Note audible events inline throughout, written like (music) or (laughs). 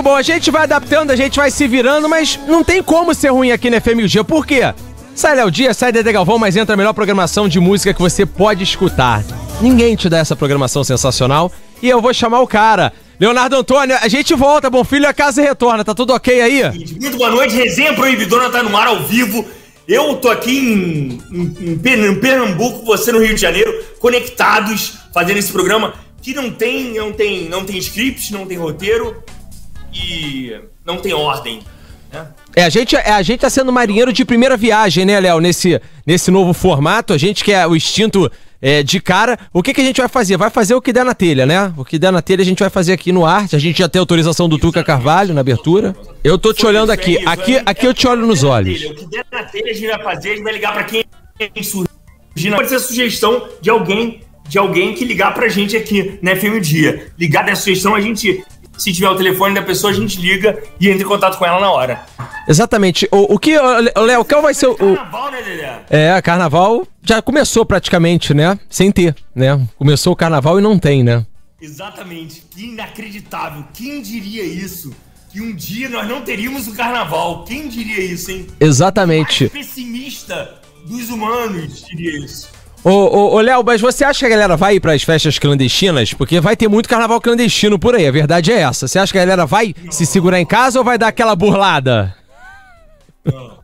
Muito bom, a gente vai adaptando, a gente vai se virando, mas não tem como ser ruim aqui na Dia. Por quê? Sai Léo Dia, sai Dede Galvão, mas entra a melhor programação de música que você pode escutar. Ninguém te dá essa programação sensacional e eu vou chamar o cara. Leonardo Antônio, a gente volta, bom filho, a casa retorna, tá tudo ok aí? Muito boa noite, resenha proibidona tá no ar ao vivo. Eu tô aqui em, em, em Pernambuco, você no Rio de Janeiro, conectados, fazendo esse programa que não tem, não tem, não tem script, não tem roteiro e não tem ordem. Né? É, a gente, é, a gente tá sendo marinheiro de primeira viagem, né, Léo? Nesse, nesse novo formato. A gente que é o instinto é, de cara. O que, que a gente vai fazer? Vai fazer o que der na telha, né? O que der na telha a gente vai fazer aqui no arte. A gente já tem autorização do Tuca Carvalho na abertura. Eu tô te olhando aqui. Aqui, aqui eu te olho nos olhos. O que der na telha a gente vai fazer, a gente vai ligar pra quem surgir. Pode ser sugestão de alguém de alguém que ligar pra gente aqui na FM Dia. Ligar dessa sugestão, a gente se tiver o telefone da pessoa, a gente liga e entra em contato com ela na hora. Exatamente. O, o que, Léo, qual vai ser o. Carnaval, né, Dedé? É, carnaval já começou praticamente, né? Sem ter, né? Começou o carnaval e não tem, né? Exatamente. Que inacreditável. Quem diria isso? Que um dia nós não teríamos o carnaval. Quem diria isso, hein? Exatamente. O pessimista dos humanos diria isso. Ô, ô, ô Léo, mas você acha que a galera vai ir pras festas clandestinas? Porque vai ter muito carnaval clandestino por aí, a verdade é essa. Você acha que a galera vai não. se segurar em casa ou vai dar aquela burlada? Não.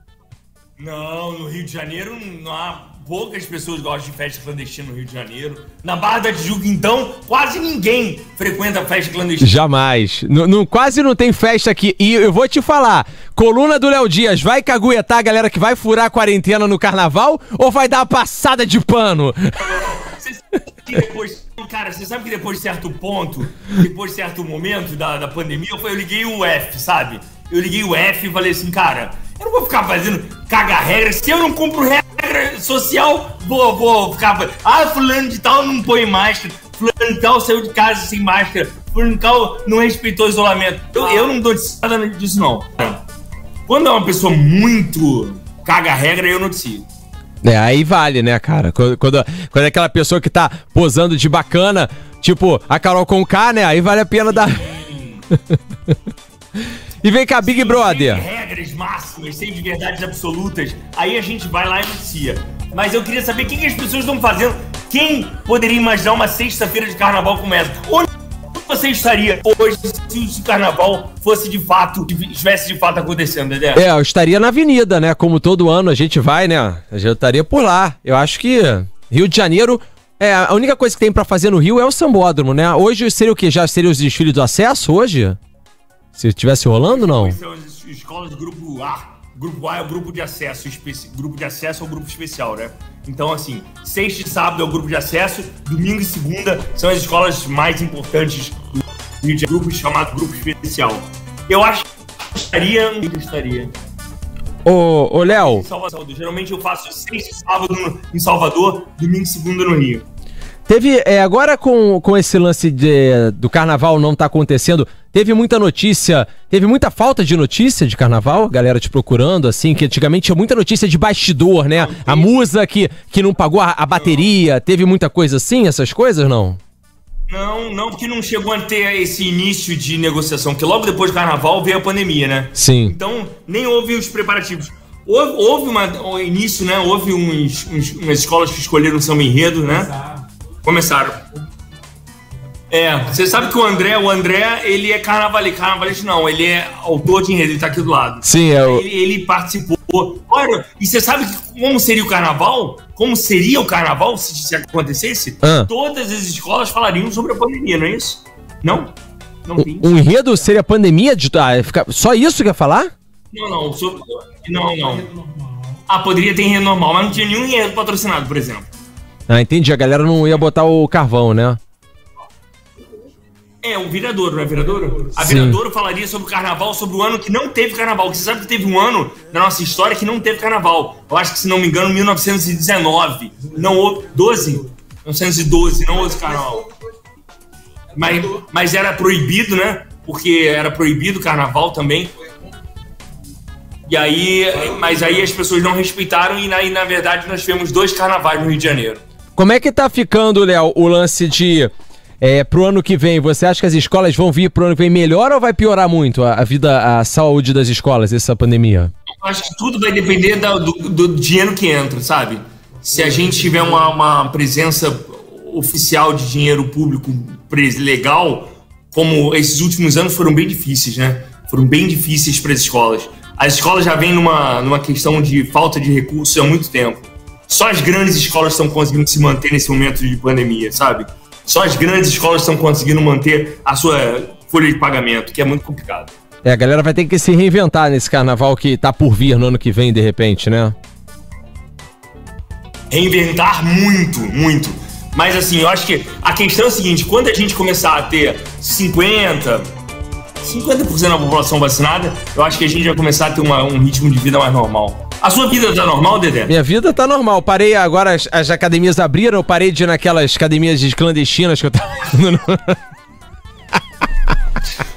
Não, no Rio de Janeiro não há poucas pessoas gostam de festa clandestina no Rio de Janeiro. Na Barra da Tijuca, então, quase ninguém frequenta festa clandestina. Jamais. N -n quase não tem festa aqui. E eu vou te falar, coluna do Léo Dias, vai caguetar a galera que vai furar a quarentena no carnaval ou vai dar a passada de pano? depois, cara, você sabe que depois de certo ponto, depois de certo momento da, da pandemia, eu, eu liguei o F, sabe? Eu liguei o F e falei assim, cara, eu não vou ficar fazendo caga regra. Se eu não cumpro regra social, vou, vou ficar. Ah, fulano de tal não põe máscara. Fulano de tal saiu de casa sem máscara. Fulano de tal não respeitou o isolamento. Eu, eu não dou nada disso, não. Quando é uma pessoa muito caga regra, eu noticio. É, aí vale, né, cara? Quando, quando, quando, é aquela pessoa que tá posando de bacana, tipo a Carol com K, né? Aí vale a pena dar. (laughs) E vem cá, Big Brother. Sem regras máximas, sem de verdades absolutas. Aí a gente vai lá e inicia. Mas eu queria saber o que, que as pessoas estão fazendo. Quem poderia imaginar uma sexta-feira de carnaval como essa? Onde você estaria hoje se o carnaval fosse de fato, estivesse de fato acontecendo, Dedé? É, eu estaria na avenida, né? Como todo ano a gente vai, né? A gente estaria por lá. Eu acho que Rio de Janeiro. É, a única coisa que tem para fazer no Rio é o sambódromo, né? Hoje seria o que? Já seria os desfiles do acesso hoje? Se estivesse rolando, não? São as escolas do grupo A. Grupo A é o grupo de acesso, grupo de acesso é o grupo especial, né? Então, assim, sexta e sábado é o grupo de acesso, domingo e segunda são as escolas mais importantes do Rio grupo chamado grupo especial. Eu acho que estaria, eu estaria. Ô, ô Léo. Geralmente eu faço sexta e sábado em Salvador, domingo e segunda no Rio. Teve, é, agora com, com esse lance de, do carnaval não tá acontecendo, teve muita notícia, teve muita falta de notícia de carnaval, galera te procurando, assim, que antigamente tinha muita notícia de bastidor, né? A musa que, que não pagou a, a bateria, teve muita coisa assim, essas coisas, não? Não, não, porque não chegou a ter esse início de negociação, porque logo depois do carnaval veio a pandemia, né? Sim. Então, nem houve os preparativos. Houve, houve uma, um início, né? Houve uns, uns, umas escolas que escolheram samba enredo, né? Exato. Começaram. É, você sabe que o André, o André, ele é carnavalesco, carnavalesco não, ele é autor de enredo, ele tá aqui do lado. Sim, é o... ele, ele participou. Olha, e você sabe como seria o carnaval? Como seria o carnaval se, se acontecesse? Ah. Todas as escolas falariam sobre a pandemia, não é isso? Não? Não tem. O, o enredo seria a pandemia de. Ah, fica, só isso que ia falar? Não, não. Sobre, não, não. Ah, poderia ter enredo normal, mas não tinha nenhum enredo patrocinado, por exemplo. Ah, entendi. A galera não ia botar o carvão, né? É, o Viradouro, não é Viradouro? A Viradouro falaria sobre o carnaval, sobre o ano que não teve carnaval. Você sabe que teve um ano na nossa história que não teve carnaval. Eu acho que, se não me engano, 1919. Não houve. 12? 1912, não houve carnaval. Mas, mas era proibido, né? Porque era proibido o carnaval também. E aí, mas aí as pessoas não respeitaram e na, e na verdade nós tivemos dois carnavais no Rio de Janeiro. Como é que tá ficando, Léo, o lance de é, pro ano que vem, você acha que as escolas vão vir pro ano que vem melhor ou vai piorar muito a, a vida, a saúde das escolas, essa pandemia? Eu acho que tudo vai depender da, do, do, dinheiro que entra, sabe? Se a gente tiver uma, uma presença oficial de dinheiro público legal, como esses últimos anos foram bem difíceis, né? Foram bem difíceis para as escolas. As escolas já vêm numa, numa questão de falta de recursos há muito tempo. Só as grandes escolas estão conseguindo se manter nesse momento de pandemia, sabe? Só as grandes escolas estão conseguindo manter a sua folha de pagamento, que é muito complicado. É, a galera vai ter que se reinventar nesse carnaval que tá por vir no ano que vem, de repente, né? Reinventar muito, muito. Mas assim, eu acho que a questão é a seguinte: quando a gente começar a ter 50, 50% da população vacinada, eu acho que a gente vai começar a ter uma, um ritmo de vida mais normal. A sua vida tá normal, Dedé? Minha vida tá normal. Parei agora, as, as academias abriram, eu parei de ir naquelas academias clandestinas que eu tava (laughs)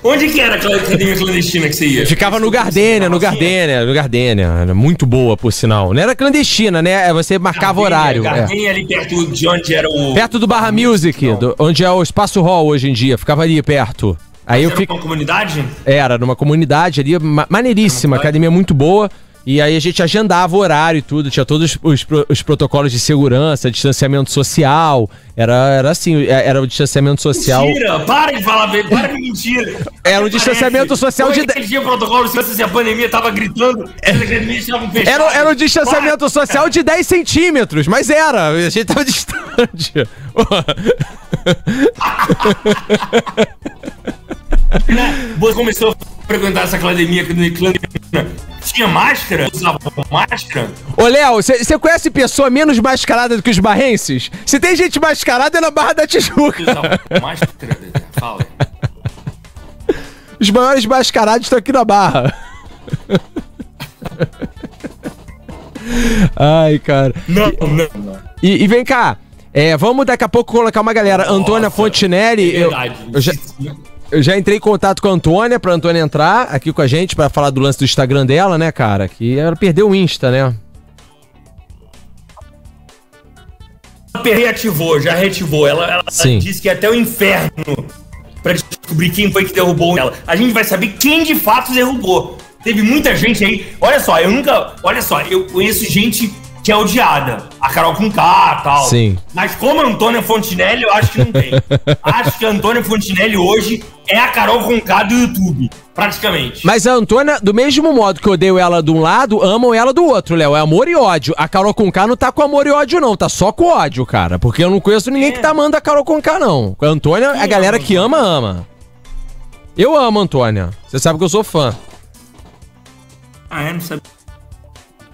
Onde que era aquela academia clandestina que você ia? Ficava no Gardênia, no Gardênia, no Gardênia. Era muito boa, por sinal. Não era clandestina, né? É, você marcava Gardênia, horário. É. Gardênia é. ali perto de onde era o... Perto do Barra Music, do, onde é o Espaço Hall hoje em dia. Ficava ali perto. Aí Mas eu fico... uma comunidade? Era, numa comunidade ali, maneiríssima, academia muito boa. E aí a gente agendava o horário e tudo, tinha todos os, os, protocolos de segurança, distanciamento social. Era, era assim, é, era o distanciamento social. Mentira! Para de falar, para de mentira! Era o distanciamento social de. Ele tinha protocolo se a pandemia tava gritando, as academias estavam fechadas. Era, era o distanciamento para. social de 10 centímetros, mas era, a gente tava distante. (laughs) Você começou a frequentar essa academia clandestina tinha máscara? Usava máscara? Ô, Léo, você conhece pessoa menos mascarada do que os barrenses? Se tem gente mascarada é na Barra da Tijuca. Usava máscara? Fala. Os maiores mascarados estão aqui na Barra. Ai, cara. Não, não, não. E, e vem cá, é, vamos daqui a pouco colocar uma galera. Nossa, Antônia Fontinelli. É verdade. Eu, eu já, eu já entrei em contato com a Antônia, pra Antônia entrar aqui com a gente para falar do lance do Instagram dela, né, cara? Que ela perdeu o Insta, né? Reativou, já reativou. Ela, ela disse que é até o inferno para descobrir quem foi que derrubou ela. A gente vai saber quem de fato derrubou. Teve muita gente aí. Olha só, eu nunca. Olha só, eu conheço gente que é odiada. A Carol com K e tal. Sim. Mas como Antônia Fontinelli, eu acho que não tem. (laughs) acho que a Antônia Fontinelli hoje é a Carol com K do YouTube, praticamente. Mas a Antônia, do mesmo modo que eu odeio ela de um lado, amam ela do outro, Léo. É amor e ódio. A Carol com K não tá com amor e ódio, não. Tá só com ódio, cara. Porque eu não conheço ninguém é. que tá amando a Carol com K, não. A Antônia, Sim, a galera que ama, ama. Eu amo a Antônia. Você sabe que eu sou fã. Ah, é? Não sabe.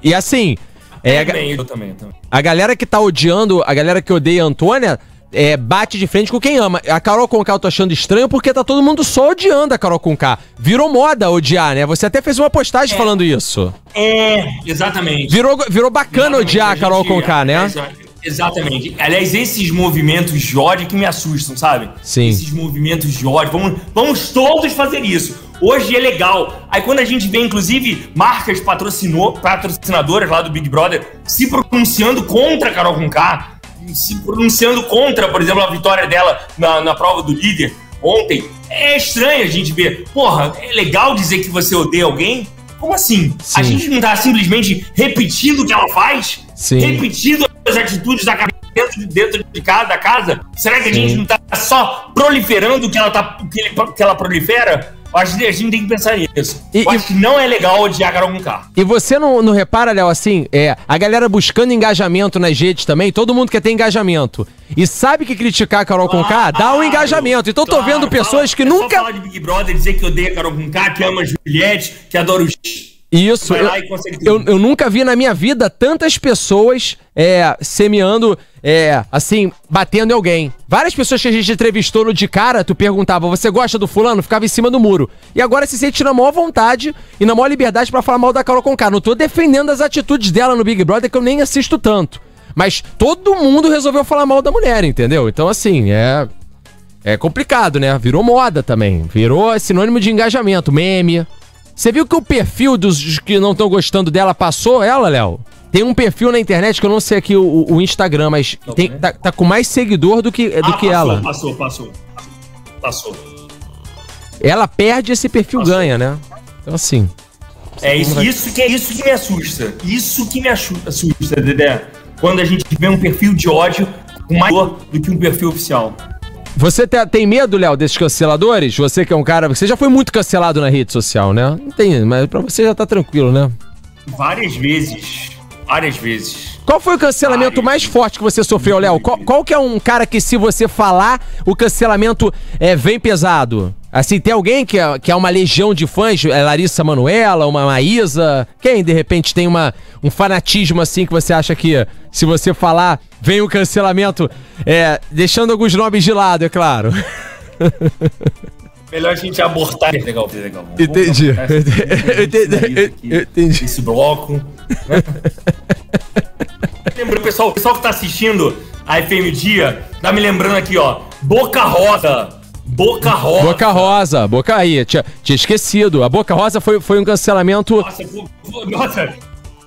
E assim, é, a, eu também, eu também. A galera que tá odiando, a galera que odeia a Antônia, é, bate de frente com quem ama. A Carol Conká eu tô achando estranho porque tá todo mundo só odiando a Carol Conká. Virou moda odiar, né? Você até fez uma postagem é, falando isso. É, exatamente. Virou, virou bacana exatamente, odiar a, a Carol Conká, né? É, Exatamente. Aliás, esses movimentos de ódio que me assustam, sabe? Sim. Esses movimentos de ódio. Vamos, vamos todos fazer isso. Hoje é legal. Aí quando a gente vê, inclusive, marcas patrocinou, patrocinadoras lá do Big Brother se pronunciando contra a Carol Conká, se pronunciando contra, por exemplo, a vitória dela na, na prova do líder ontem, é estranho a gente ver. Porra, é legal dizer que você odeia alguém? Como assim? Sim. A gente não tá simplesmente repetindo o que ela faz? Sim. Repetindo as atitudes da dentro de, dentro de casa, da casa? Será que a gente não tá só proliferando o que ela, tá, que, ele, que ela prolifera? Acho que a gente tem que pensar nisso. E, Eu acho que não é legal odiar Carol Conká. E você não, não repara, Léo, assim, é, a galera buscando engajamento nas redes também, todo mundo quer ter engajamento. E sabe que criticar a Carol claro, Conká dá um engajamento. Então claro, tô vendo pessoas fala, que é nunca. Só falar de Big Brother, dizer que odeia a Carol Conká, que ama Juliette, que adora o isso, eu, eu, eu, nunca vi na minha vida tantas pessoas é, semeando, é, assim, batendo em alguém. Várias pessoas que a gente entrevistou no de cara, tu perguntava, você gosta do fulano? Ficava em cima do muro. E agora se sente na maior vontade e na maior liberdade para falar mal da Carol Conká. Não tô defendendo as atitudes dela no Big Brother, que eu nem assisto tanto. Mas todo mundo resolveu falar mal da mulher, entendeu? Então, assim, é... É complicado, né? Virou moda também. Virou sinônimo de engajamento, meme. Você viu que o perfil dos que não estão gostando dela passou ela, Léo? tem um perfil na internet que eu não sei aqui o, o Instagram, mas tem, tá, tá com mais seguidor do que, do Ah, que passou, ela. Passou, passou. Passou. Ela perde, esse perfil Passou. ganha, né? Então assim. É isso, isso que é isso que me assusta. Isso que me assu- assusta, Dedé. Quando a gente vê um perfil de ódio com mais do que um perfil oficial. Você te- tem medo, Léo, desses canceladores? Você que é um cara. Você já foi muito cancelado na rede social, né? Não tem, mas pra você já tá tranquilo, né? Várias vezes. Várias vezes. Qual foi o cancelamento mais forte que você sofreu, Léo? Qual, qual que é um cara que, se você falar, o cancelamento é, vem pesado? Assim, tem alguém que é, que é uma legião de fãs? É Larissa Manuela, uma Maísa? Quem, de repente, tem uma, um fanatismo assim que você acha que, se você falar, vem o cancelamento? É, deixando alguns nomes de lado, é claro. (laughs) Melhor a gente abortar. Legal, legal. Vamos (laughs) Entendi. abortar esse- Eu entendi. esse bloco. né? (laughs) Lembra, pessoal, o pessoal que tá assistindo a FM Dia, tá me lembrando aqui, ó. Boca Rosa. Boca Rosa. Boca Rosa, Boca aí, tinha, tinha esquecido. A Boca Rosa foi, foi um cancelamento. Nossa,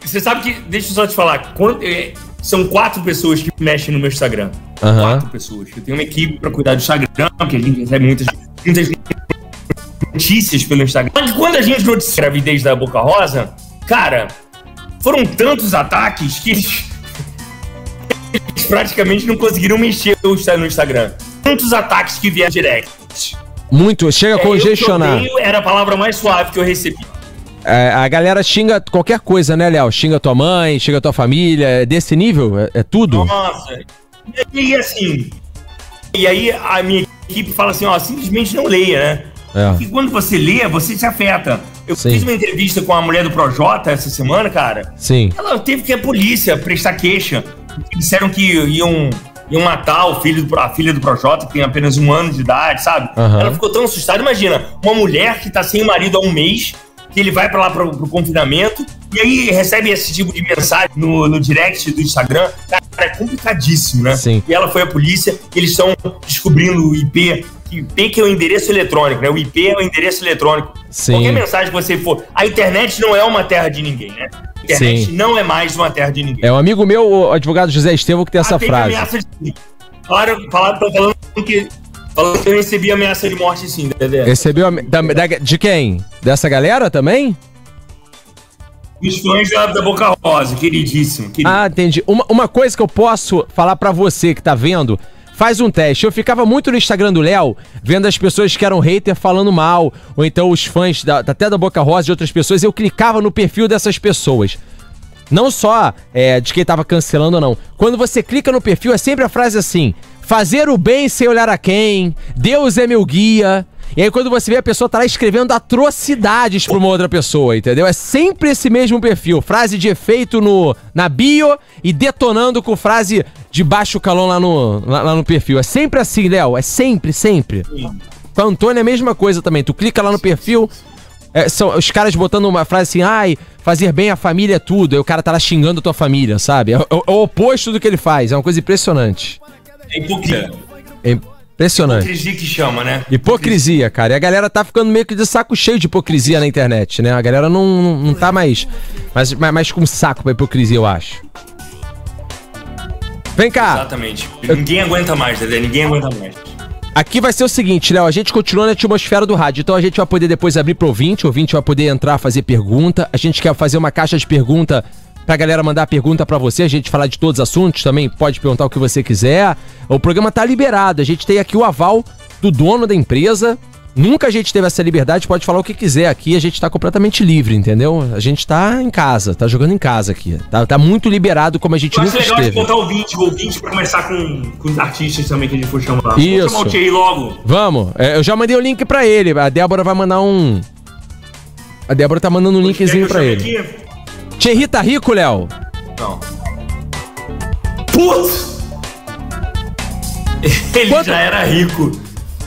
você sabe que. Deixa eu só te falar. quant- é, são quatro pessoas que mexem no meu Instagram. Aham. Quatro pessoas. Eu tenho uma equipe pra cuidar do Instagram, que a gente recebe muitas, muitas notícias pelo Instagram. Mas quando a gente noticia a gravidez da Boca Rosa, cara, foram tantos ataques que eles, eles praticamente não conseguiram mexer no Instagram. Tantos ataques que vieram direct. Muito, chega a É, congestionar. eu odeio era a palavra mais suave que eu recebi. É, a galera xinga qualquer coisa, né, Léo? Xinga tua mãe, xinga tua família. É desse nível? É, é tudo? Nossa. E assim. E aí a minha equipe fala assim, ó, simplesmente não leia, né? É. E quando você lê, você se afeta. Eu Sim. fiz uma entrevista com a mulher do Projota essa semana, cara. Sim. Ela teve que ir à polícia prestar queixa. Disseram que iam, iam matar o filho do, a filha do Projota, que tem apenas um ano de idade, sabe? Aham. Ela ficou tão assustada. Imagina, uma mulher que tá sem marido há um mês, que ele vai pra lá pro, pro confinamento, e aí recebe esse tipo de mensagem no, no direct do Instagram. Cara, é complicadíssimo, né? Sim. E ela foi à polícia, eles estão descobrindo o IP, que IP que é o endereço eletrônico, né? O IP é o endereço eletrônico. Sim. Qualquer mensagem que você for. A internet não é uma terra de ninguém, né? A internet Sim. não é mais uma terra de ninguém. É um amigo meu, o advogado José Estevão, que tem essa Ah, frase. ameaça de. Falaram, falaram, falando que. Falando que eu recebi ameaça de morte sim, Dedé. Recebeu a- da- da- de quem? Dessa galera também? Os fãs da, da Boca Rosa, queridíssimo. querido. Ah, entendi. Uma, uma coisa que eu posso falar pra você que tá vendo, faz um teste. Eu ficava muito no Instagram do Léo, vendo as pessoas que eram hater falando mal, ou então os fãs da- até da Boca Rosa e de outras pessoas, eu clicava no perfil dessas pessoas. Não só é, de quem tava cancelando ou não. Quando você clica no perfil, é sempre a frase assim: fazer o bem sem olhar a quem, Deus é meu guia. E aí, quando você vê a pessoa tá lá escrevendo atrocidades pra uma outra pessoa, entendeu? É sempre esse mesmo perfil. Frase de efeito no, na bio e detonando com frase de baixo calão lá no, lá, lá no perfil. É sempre assim, Léo. É sempre, sempre. Com a Antônia é a mesma coisa também. Tu clica lá no perfil, é, são os caras botando uma frase assim, ai, fazer bem a família é tudo. Aí o cara tá lá xingando a tua família, sabe? É, o- é o oposto do que ele faz. É uma coisa impressionante. É hipocrisia. É impressionante. Hipocrisia que chama, né? Hipocrisia, cara. E a galera tá ficando meio que de saco cheio de hipocrisia na internet, né? A galera não, não, não tá mais, mais, mais, com saco pra hipocrisia, eu acho. Vem cá. Exatamente. Ninguém aguenta mais, Dedé. Ninguém aguenta mais. Aqui vai ser o seguinte, Léo, a gente continua na atmosfera do rádio, então a gente vai poder depois abrir pro ouvinte, o ouvinte vai poder entrar, fazer pergunta, a gente quer fazer uma caixa de pergunta pra galera mandar pergunta pra você, a gente falar de todos os assuntos, também pode perguntar o que você quiser. O programa tá liberado, a gente tem aqui o aval do dono da empresa, nunca a gente teve essa liberdade, pode falar o que quiser aqui, a gente tá completamente livre, entendeu? A gente tá em casa, tá jogando em casa aqui, tá, tá muito liberado como a gente Eu acho nunca legal de esteve. botar o ouvinte, o ouvinte pra começar com, com os artistas também que a gente for chamar. Isso. Vamos chamar o Thierry logo. Vamos, é, eu já mandei o link pra ele. A Débora vai mandar um. A Débora tá mandando um linkzinho pra ele. aqui? Thierry tá rico, Léo? Não. Putz! (laughs) Ele Quanto- já era rico.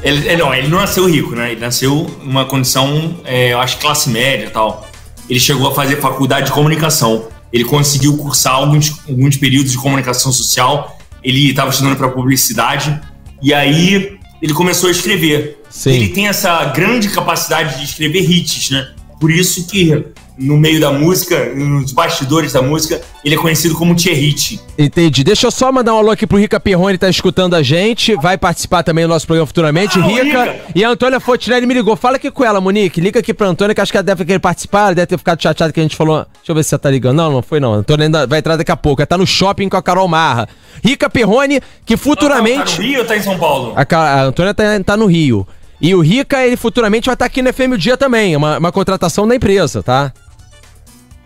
Ele, não, ele não nasceu rico, né? Ele nasceu numa condição, é, eu acho, classe média e tal. Ele chegou a fazer faculdade de comunicação. Ele conseguiu cursar alguns, alguns períodos de comunicação social. Ele estava estudando para publicidade. E aí ele começou a escrever. Sim. Ele tem essa grande capacidade de escrever hits, né? Por isso que no meio da música, nos bastidores da música, ele é conhecido como Thierry. Entendi. Deixa eu só mandar um alô aqui pro Rica Perrone, tá escutando a gente. Vai participar também do nosso programa futuramente. Ah, Rica, Rica, e a Antônia Fontinelli me ligou. Fala aqui com ela, Monique. Liga aqui pra Antônia, que acho que ela deve querer participar. Ela deve ter ficado chateada que a gente falou. Deixa eu ver se você tá ligando. Não, não foi não. A Antônia ainda vai entrar daqui a pouco. Ela tá no shopping com a Carol Marra. Rica Perrone, que futuramente. Não, tá no Rio ou tá em São Paulo? A, a Antônia tá, tá no Rio. E o Rica, ele futuramente vai estar aqui no FM o Dia também, uma, uma contratação da empresa, tá?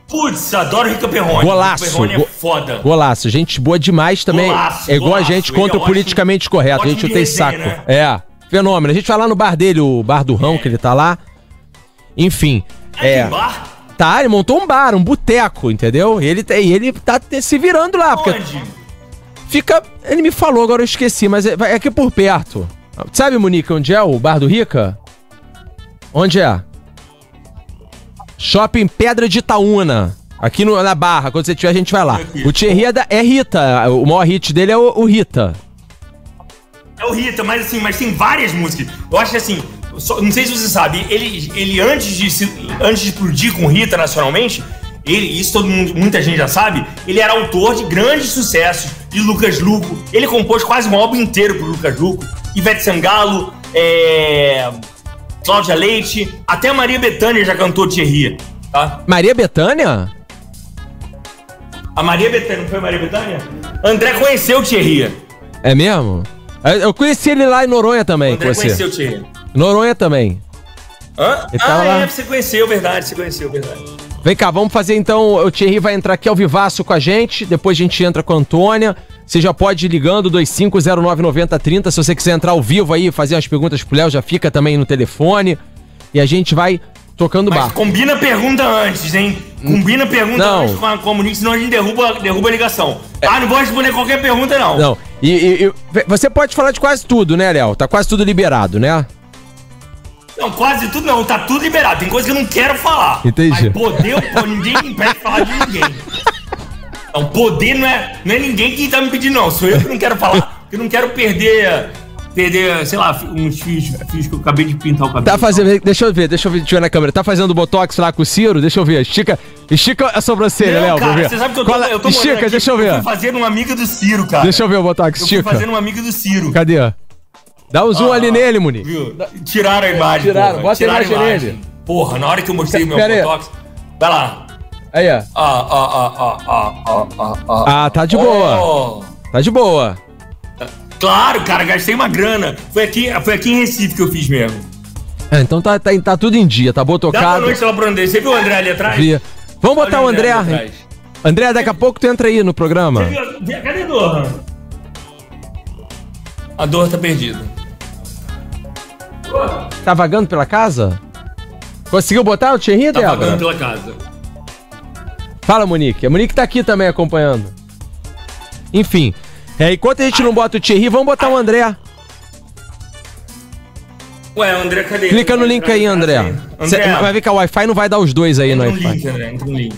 Putz, adoro Rica Perrone. Golaço. Rica Perrone é foda. Golaço. Gente boa demais também. Golaço, é igual golaço. a gente contra o politicamente correto. A gente não tem saco. Né? É. Fenômeno. A gente vai lá no bar dele, o bar do Rão, é. que ele tá lá. Enfim. É. é. bar? Tá, ele montou um bar, um boteco, entendeu? E ele, e ele tá se virando lá. Onde? Porque fica. Ele me falou, agora eu esqueci, mas é, é aqui por perto. Sabe, Monique, onde é o bar do Rica? Onde é? Shopping Pedra de Itaúna. Aqui no, na Barra, quando você tiver, a gente vai lá. O Thierry é, da, é Rita. O maior hit dele é o, o, Rita. É o Rita, mas assim, mas tem várias músicas. Eu acho que assim, só, não sei se você sabe, ele, ele antes, de se, antes de explodir com Rita nacionalmente, ele, isso todo mundo, muita gente já sabe, ele era autor de grandes sucessos de Lucas Luco. Ele compôs quase um álbum inteiro pro Lucas Luco. Ivete Sangalo, é, Cláudia Leite, até a Maria Bethânia já cantou Thierry, tá? Maria Bethânia? A Maria Bethânia, não foi a Maria Bethânia? André conheceu o Thierry. É mesmo? Eu conheci ele lá em Noronha também. André conheci. conheceu o Thierry. Noronha também. Hã? ah, lá... é, você conheceu, verdade, você conheceu, verdade. Vem cá, vamos fazer então. O Thierry vai entrar aqui ao vivaço com a gente. Depois a gente entra com a Antônia. Você já pode ir ligando 25099030. Se você quiser entrar ao vivo aí, fazer umas perguntas pro Léo, já fica também no telefone. E a gente vai tocando Mas barco. combina a pergunta antes, hein? Combina a pergunta não. antes com a comunidade, senão a gente derruba, derruba a ligação. É. Ah, não vou responder qualquer pergunta, não. Não. E, e, e, você pode falar de quase tudo, né, Léo? Tá quase tudo liberado, né? Não, quase tudo não, tá tudo liberado. Tem coisa que eu não quero falar. Entendi. Mas poder, pô, ninguém me impede de falar de ninguém. (laughs) Então, poder não é, não é ninguém que tá me pedindo, não. Sou eu que não quero falar. Eu não quero perder perder, sei lá, uns fios, fios que eu acabei de pintar o cabelo. Tá fazendo, deixa eu ver, deixa eu ver, deixa eu ver na câmera. Tá fazendo botox lá com o Ciro? Deixa eu ver. Estica, estica a sobrancelha, Léo. Cara, você sabe que eu tô, Qual, eu tô Estica, aqui, deixa eu ver. Eu fazendo uma amiga do Ciro, cara. Deixa eu ver o botox, estica. Eu fazendo uma amiga do Ciro. Cadê? Dá um zoom ah, ali nele, Muni. Tiraram a imagem. Tiraram, porra. bota Tiraram a imagem, imagem nele. Porra, na hora que eu mostrei o meu botox. Vai lá. Aí, ó. Ah, ah, ah, ah, ah, ah, ah, tá de boa. Oh. Tá de boa. Claro, cara, gastei uma grana. Foi aqui, foi aqui em Recife que eu fiz mesmo. É, então tá, tá, tá tudo em dia, tá bom tocado. Dá boa noite lá pro André. Você viu o André ali atrás? Via. Vamos botar o André. André, André, daqui a pouco tu entra aí no programa. Você viu? Cadê a Dor? A Dor tá perdida. Tá vagando pela casa? Conseguiu botar o Thierry, Tá vagando pela casa. Fala, Monique. A Monique tá aqui também acompanhando. Enfim, é, enquanto a gente não bota o Thierry, vamos botar o André. Ué, André, cadê? Clica no link aí, André. André. Cê, vai ver que a Wi-Fi não vai dar os dois aí entra no Wi-Fi. Link, André, entra no link.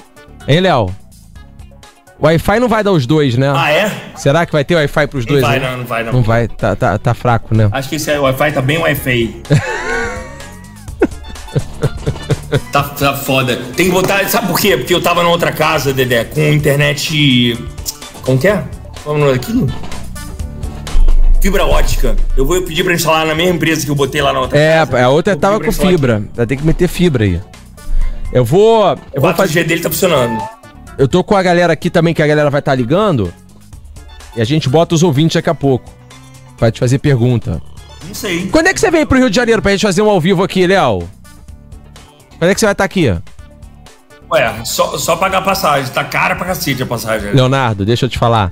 Hein, Léo? Wi-Fi não vai dar os dois, né? Ah, é? Será que vai ter Wi-Fi pros dois? Não vai, né? não, não vai, não. Não vai, tá, tá, tá fraco, né? Acho que esse Wi-Fi tá bem Wi-Fi. (laughs) (laughs) tá, tá foda. Tem que botar. Sabe por quê? Porque eu tava na outra casa, Dedé, com internet. Como que é? Qual é o nome daquilo? Fibra ótica. Eu vou pedir pra instalar na mesma empresa que eu botei lá na outra É, casa. a outra tava com fibra. Vai ter que meter fibra aí. Eu vou. Eu vou fazer. O dele tá funcionando. Eu tô com a galera aqui também, que a galera vai estar tá ligando. E a gente bota os ouvintes daqui a pouco. Vai te fazer pergunta. Não sei. Quando é que você vem pro Rio de Janeiro pra gente fazer um ao vivo aqui, Léo? Quando é que você vai estar aqui? Ué, só, só pagar passagem. Tá cara pra cacete a passagem. Leonardo, deixa eu te falar.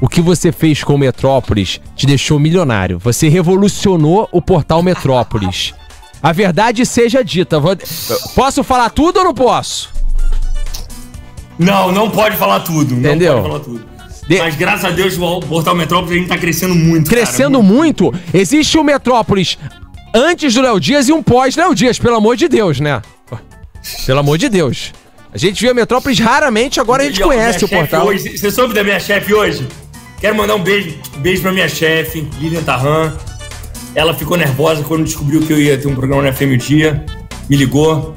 O que você fez com o Metrópolis te deixou milionário. Você revolucionou o portal Metrópolis. A verdade seja dita. Posso falar tudo ou não posso? Não, não pode falar tudo. Entendeu? Não pode falar tudo. De... Mas graças a Deus o portal Metrópolis a gente tá crescendo muito. Crescendo cara, muito. muito. Existe o Metrópolis antes do Léo Dias e um pós-Léo Dias, pelo amor de Deus, né? Pelo amor de Deus. A gente via Metrópolis raramente, agora a gente e, conhece o portal. Hoje, você soube da minha chefe hoje? Quero mandar um beijo, beijo pra minha chefe, Lilian Tarran. Ela ficou nervosa quando descobriu que eu ia ter um programa na FM Dia. Me ligou,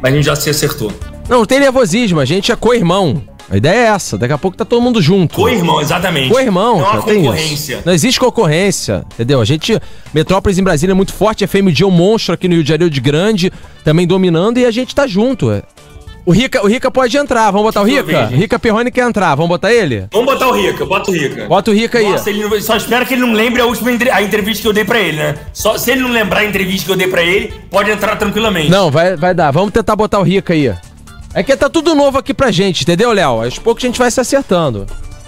mas a gente já se acertou. Não, não tem nervosismo, a gente é co-irmão. A ideia é essa, daqui a pouco tá todo mundo junto. Co-irmão, exatamente. Co-irmão, Não há cara, tem concorrência. Não existe concorrência, entendeu? A gente, Metrópolis em Brasília é muito forte, a FMG é um monstro aqui no Rio de Janeiro de grande, também dominando e a gente tá junto. é. O Rica, o Rica pode entrar, vamos botar o Deixa eu Rica? ver. Rica Perrone quer entrar, vamos botar ele? Vamos botar o Rica, bota o Rica. Bota o Rica aí. Nossa, ele não- só espero que ele não lembre a última a entrevista que eu dei pra ele, né? Só, se ele não lembrar a entrevista que eu dei pra ele, pode entrar tranquilamente. Não, vai, vai dar. Vamos tentar botar o Rica aí. É que tá tudo novo aqui pra gente, entendeu, Léo? Aos poucos a gente vai se acertando.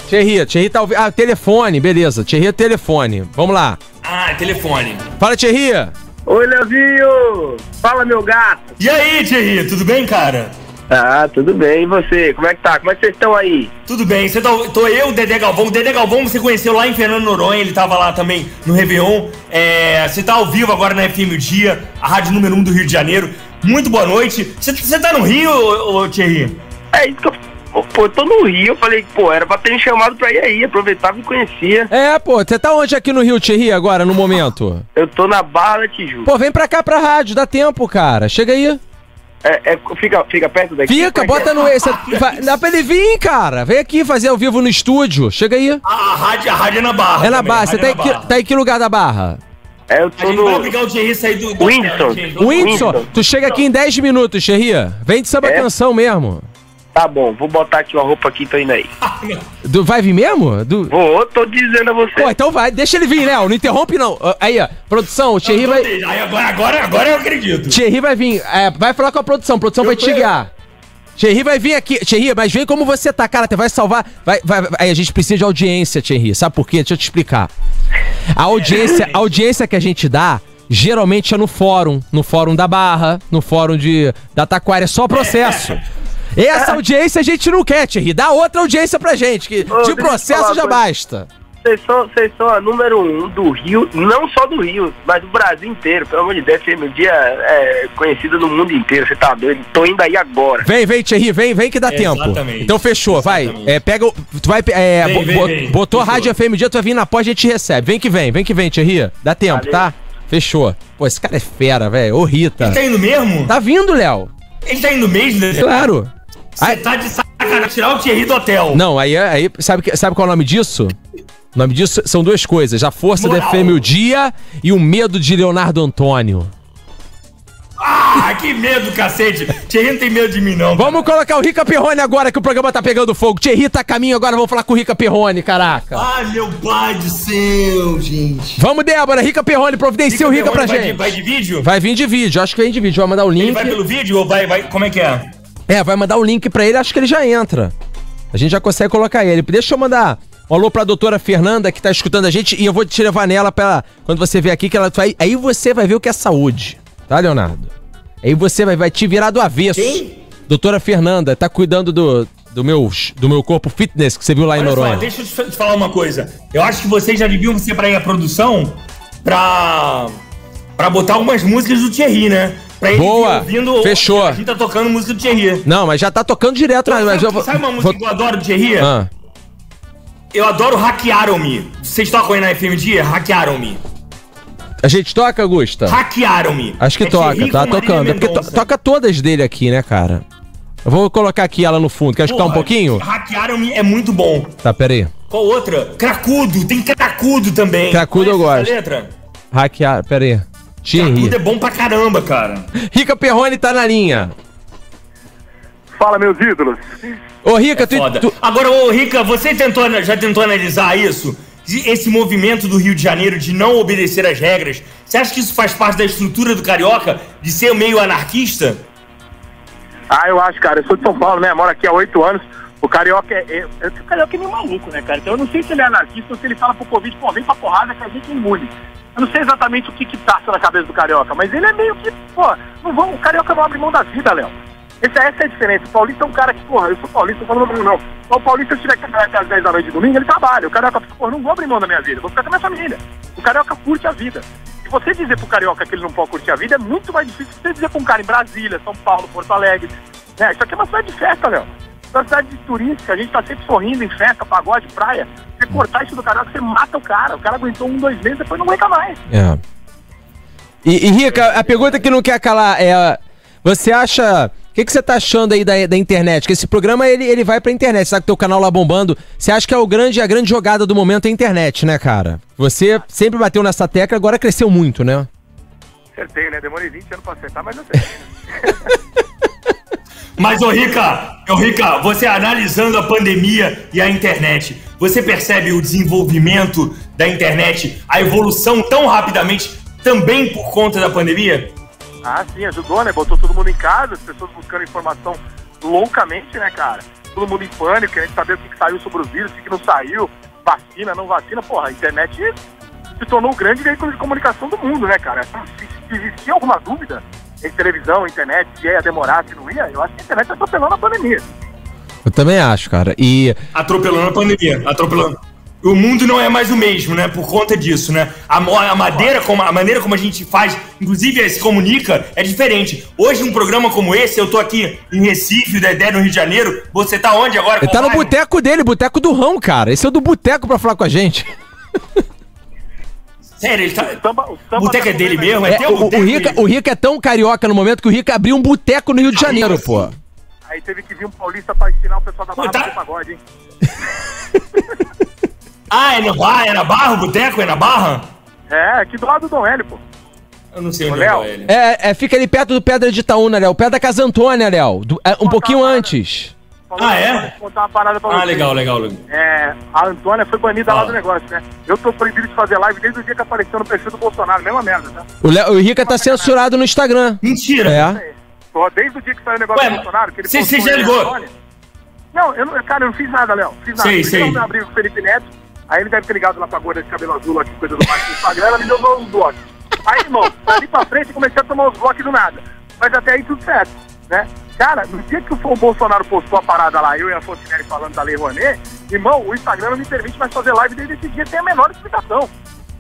Thierry, Thierry tá ouvindo. Ah, telefone, beleza. Thierry é telefone. Vamos lá. Ah, telefone. Fala, Thierry. Oi, Leozinho! Fala, meu gato! E aí, Thierry, tudo bem, cara? Ah, tudo bem. E você? Como é que tá? Como é que vocês estão aí? Tudo bem, você tá, tô eu, o Dedé Galvão. O Dedé Galvão você conheceu lá em Fernando Noronha, ele tava lá também no Réveillon. É, você tá ao vivo agora na FM O Dia, a rádio número 1 do Rio de Janeiro. Muito boa noite. Você, você tá no Rio, ô, ô, Thierry? É isso que eu. Pô, eu tô no Rio. Eu falei, pô, era pra ter me chamado pra ir aí. Aproveitava e conhecia. É, pô, você tá onde aqui no Rio, Thierry, agora, no momento? Eu tô na Barra da Tijuca. Pô, vem pra cá pra rádio, dá tempo, cara. Chega aí. É, é, fica, fica perto daqui? Fica, é bota é? no. Vai- dá pra ele vir, cara. Vem aqui fazer ao vivo no estúdio. Chega aí. A, a rádio, a rádio é na Barra. É na também, Barra. a Você rádio tá, é em que, Barra. tá em que lugar da Barra? É, eu A tô gente vai no. obrigar o Thierry a sair do... do Whindersson. gente. O Whindersson, Whindersson. tu chega aqui em 10 minutos, Thierry. Vem de samba É? canção mesmo. Tá bom, vou botar aqui uma roupa aqui, tô indo aí. Do, vai vir mesmo? Do, Vou, tô dizendo a você. Pô, então vai, deixa ele vir, Léo. Não interrompe, não. Ah, Aí, ó. Produção, o Thierry vai. Aí agora, agora, agora eu acredito. Thierry vai vir. É, vai falar com a produção. A produção vai te guiar. Thierry vai vir aqui. Thierry, mas vem como você tá, cara. Você vai salvar. Vai, vai, vai- Aí a gente precisa de audiência, Thierry. Sabe por quê? Deixa eu te explicar. A audiência, a audiência que a gente dá. Geralmente é no fórum, no fórum da Barra, no fórum de da Taquara, é só processo. Essa audiência a gente não quer, Thierry. Dá outra audiência pra gente, que Ô, de processo já basta. Vocês são, vocês são a número um do Rio, não só do Rio, mas do Brasil inteiro. Pelo amor de Deus, FM Dia é conhecida no mundo inteiro. Você tá doido? Tô indo aí agora. Vem, vem, Thierry, vem, vem que dá tempo. Exatamente. Então fechou, vai. Exatamente. É, pega o. Tu vai. É, Vem, bo- vem, bo- vem. Botou a rádio FM dia, tu vai vir na pós, a gente recebe. Vem que vem, vem que vem, Thierry. Dá tempo, Valeu. tá? Fechou. Pô, esse cara é fera, velho. Ô, Rita. Ele tá indo mesmo? Tá vindo, Léo. Ele tá indo mesmo, né? Claro. Você tá de sacanagem. Tirar o Thierry do hotel. Não, aí, aí sabe, sabe qual é o nome disso? O nome disso são duas coisas: a força da Moral. FM o dia e o medo de Leonardo Antônio. Ah, que medo, cacete. Thierry não tem medo de mim, não. Vamos colocar o Rica Perrone agora que o programa tá pegando fogo. Thierry tá a caminho agora, vamos falar com o Rica Perrone, caraca. Ai, meu pai do céu, gente. Vamos, Débora, Rica Perrone, providencia o Rica pra vai gente. De, vai de vídeo? Vai vir de vídeo, acho que vem de vídeo. Vai mandar o Ele link. vai pelo vídeo ou vai, vai... Como é que é? É, vai mandar o link pra ele, acho que ele já entra. A gente já consegue colocar ele. Deixa eu mandar um alô pra doutora Fernanda que tá escutando a gente e eu vou te levar nela pra. Quando você vier aqui, que ela vai. Aí você vai ver o que é saúde. Tá, Leonardo? Aí você vai, vai te virar do avesso. Quem? Doutora Fernanda, tá cuidando do, do, meu, do meu corpo fitness que você viu lá em Olha Noronha. só, deixa eu te falar uma coisa. Eu acho que vocês já deviam pra ir à produção pra... Pra botar algumas músicas do Thierry, né? Pra ele Boa, ouvindo... fechou. A gente tá tocando música do Thierry. Não, mas já tá tocando direto, mas sabe, eu vou. sabe uma música vou- que eu adoro do Thierry? Ah, Eu adoro Hackearam-me. Vocês tocam aí na FM Dia? Hackearam-me. a gente toca, Augusta? Hackearam-me. Acho que É toca, Thierry tá tocando. É porque to- toca todas dele aqui, né, cara? Eu vou colocar aqui ela no fundo. Quer escutar um pouquinho? Hackearam-me é muito bom. Tá, pera aí. Qual outra? Cracudo, tem Cracudo também. Cracudo eu gosto. letra? Hackear, pera aí. Thierry. Cracudo é bom pra caramba, cara. Rica Perrone tá na linha. Fala, meus ídolos. Ô, Rica, tu, Foda. tu- Agora, ô Rica, você tentou, já tentou analisar isso? Esse movimento do Rio de Janeiro de não obedecer às regras, você acha que isso faz parte da estrutura do carioca de ser meio anarquista? Ah, eu acho, cara. Eu sou de São Paulo, né? Moro aqui há oito anos. O carioca é. é- é- o carioca é meio maluco, né, cara? Então eu não sei se ele é anarquista ou se ele fala pro Covid, pô, vem pra porrada que a gente é imune. Eu não sei exatamente o que que passa na cabeça do carioca, mas ele é meio que, pô, não vão, o carioca não abre mão da vida, Léo. Essa, essa é a diferença. O paulista é um cara que, porra, eu sou paulista, não falo não, não. O paulista, se eu tiver que trabalhar até às 10 da noite de domingo, ele trabalha. O carioca, pô, não vou abrir mão da minha vida, vou ficar com a minha família. O carioca curte a vida. E você dizer pro carioca que ele não pode curtir a vida é muito mais difícil que você dizer pra um cara em Brasília, São Paulo, Porto Alegre. É, isso aqui é uma cidade de festa, Léo. Uma cidade de turística, a gente tá sempre sorrindo em festa, pagode, praia. Você cortar isso do carioca, você mata o cara. O cara aguentou um, dois meses, depois não aguenta mais. É. E, e, Rica, a pergunta que não quer calar é: você acha O que, que você tá achando aí da, da internet? Que esse programa ele, ele vai pra internet, sabe que teu canal lá bombando. Você acha que é o grande, a grande jogada do momento é a internet, né, cara? Você sempre bateu nessa tecla, agora cresceu muito, né? Acertei, né? Demorei 20 anos pra acertar, mas acertei. (laughs) Mas, ô Rica, ô Rica, você analisando a pandemia e a internet, você percebe o desenvolvimento da internet, a evolução tão rapidamente também por conta da pandemia? Ah, sim, ajudou, né? Botou todo mundo em casa, as pessoas buscando informação loucamente, né, cara? Todo mundo em pânico, querendo saber o que, que saiu sobre o vírus, o que, que não saiu, vacina, não vacina. Porra, a internet se tornou o grande veículo de comunicação do mundo, né, cara? Se, se existia alguma dúvida em televisão, internet, se ia demorar, se não ia, eu acho que a internet tá atropelando a pandemia. Eu também acho, cara. E. Atropelando a pandemia, atropelando. O mundo não é mais o mesmo, né? Por conta disso, né? A, a, madeira como, a maneira como a gente faz, inclusive se comunica, é diferente. Hoje, um programa como esse, eu tô aqui em Recife, o Dedé no Rio de Janeiro. Você tá onde agora? Ele tá no boteco dele, boteco do Rão, cara. Esse é o do boteco pra falar com a gente. (laughs) Sério, ele tá. O, samba, o, samba boteco é dele mesmo? É, é o, o, Rica, o Rica é tão carioca no momento que o Rica abriu um boteco no Rio de Janeiro, aí, pô. Aí teve que vir um paulista pra ensinar o pessoal da barra tá... do pagode, hein? (laughs) ah, é na barra? É na barra o boteco? É na barra? É, aqui do lado do Dom Hélio, pô. Eu não sei onde é o Hélio. É, é, fica ali perto do Pedra de Itaúna, Léo. Perto da Casa Antônia, Léo. Do, é, um pouquinho antes. Ah, é? Contar uma parada pra ah, legal, legal, legal. É, a Antônia foi banida ah. lá do negócio, né? Eu tô proibido de fazer live desde o dia que apareceu no perfil do Bolsonaro. Mesma merda, tá? O, Léo, o Rica tá censurado no Instagram. Mentira. É. Tô desde o dia que saiu o negócio Ué, do Bolsonaro, que ele Você já ligou? Não, eu não, cara, eu não fiz nada, Léo. Fiz nada. Sei. Eu abri o Felipe Neto, aí ele deve ter ligado lá pra gorda de cabelo azul, aqui, coisa do mais do Instagram, ela me deu os blocos. Aí, irmão, ali pra frente comecei a tomar os blocos do nada. Mas até aí tudo certo, né? Cara, no dia que o Bolsonaro postou a parada lá, eu e a Fontenelle falando da Lei Rouanet, irmão, o Instagram não me permite mais fazer live desde esse dia, tem a menor explicação.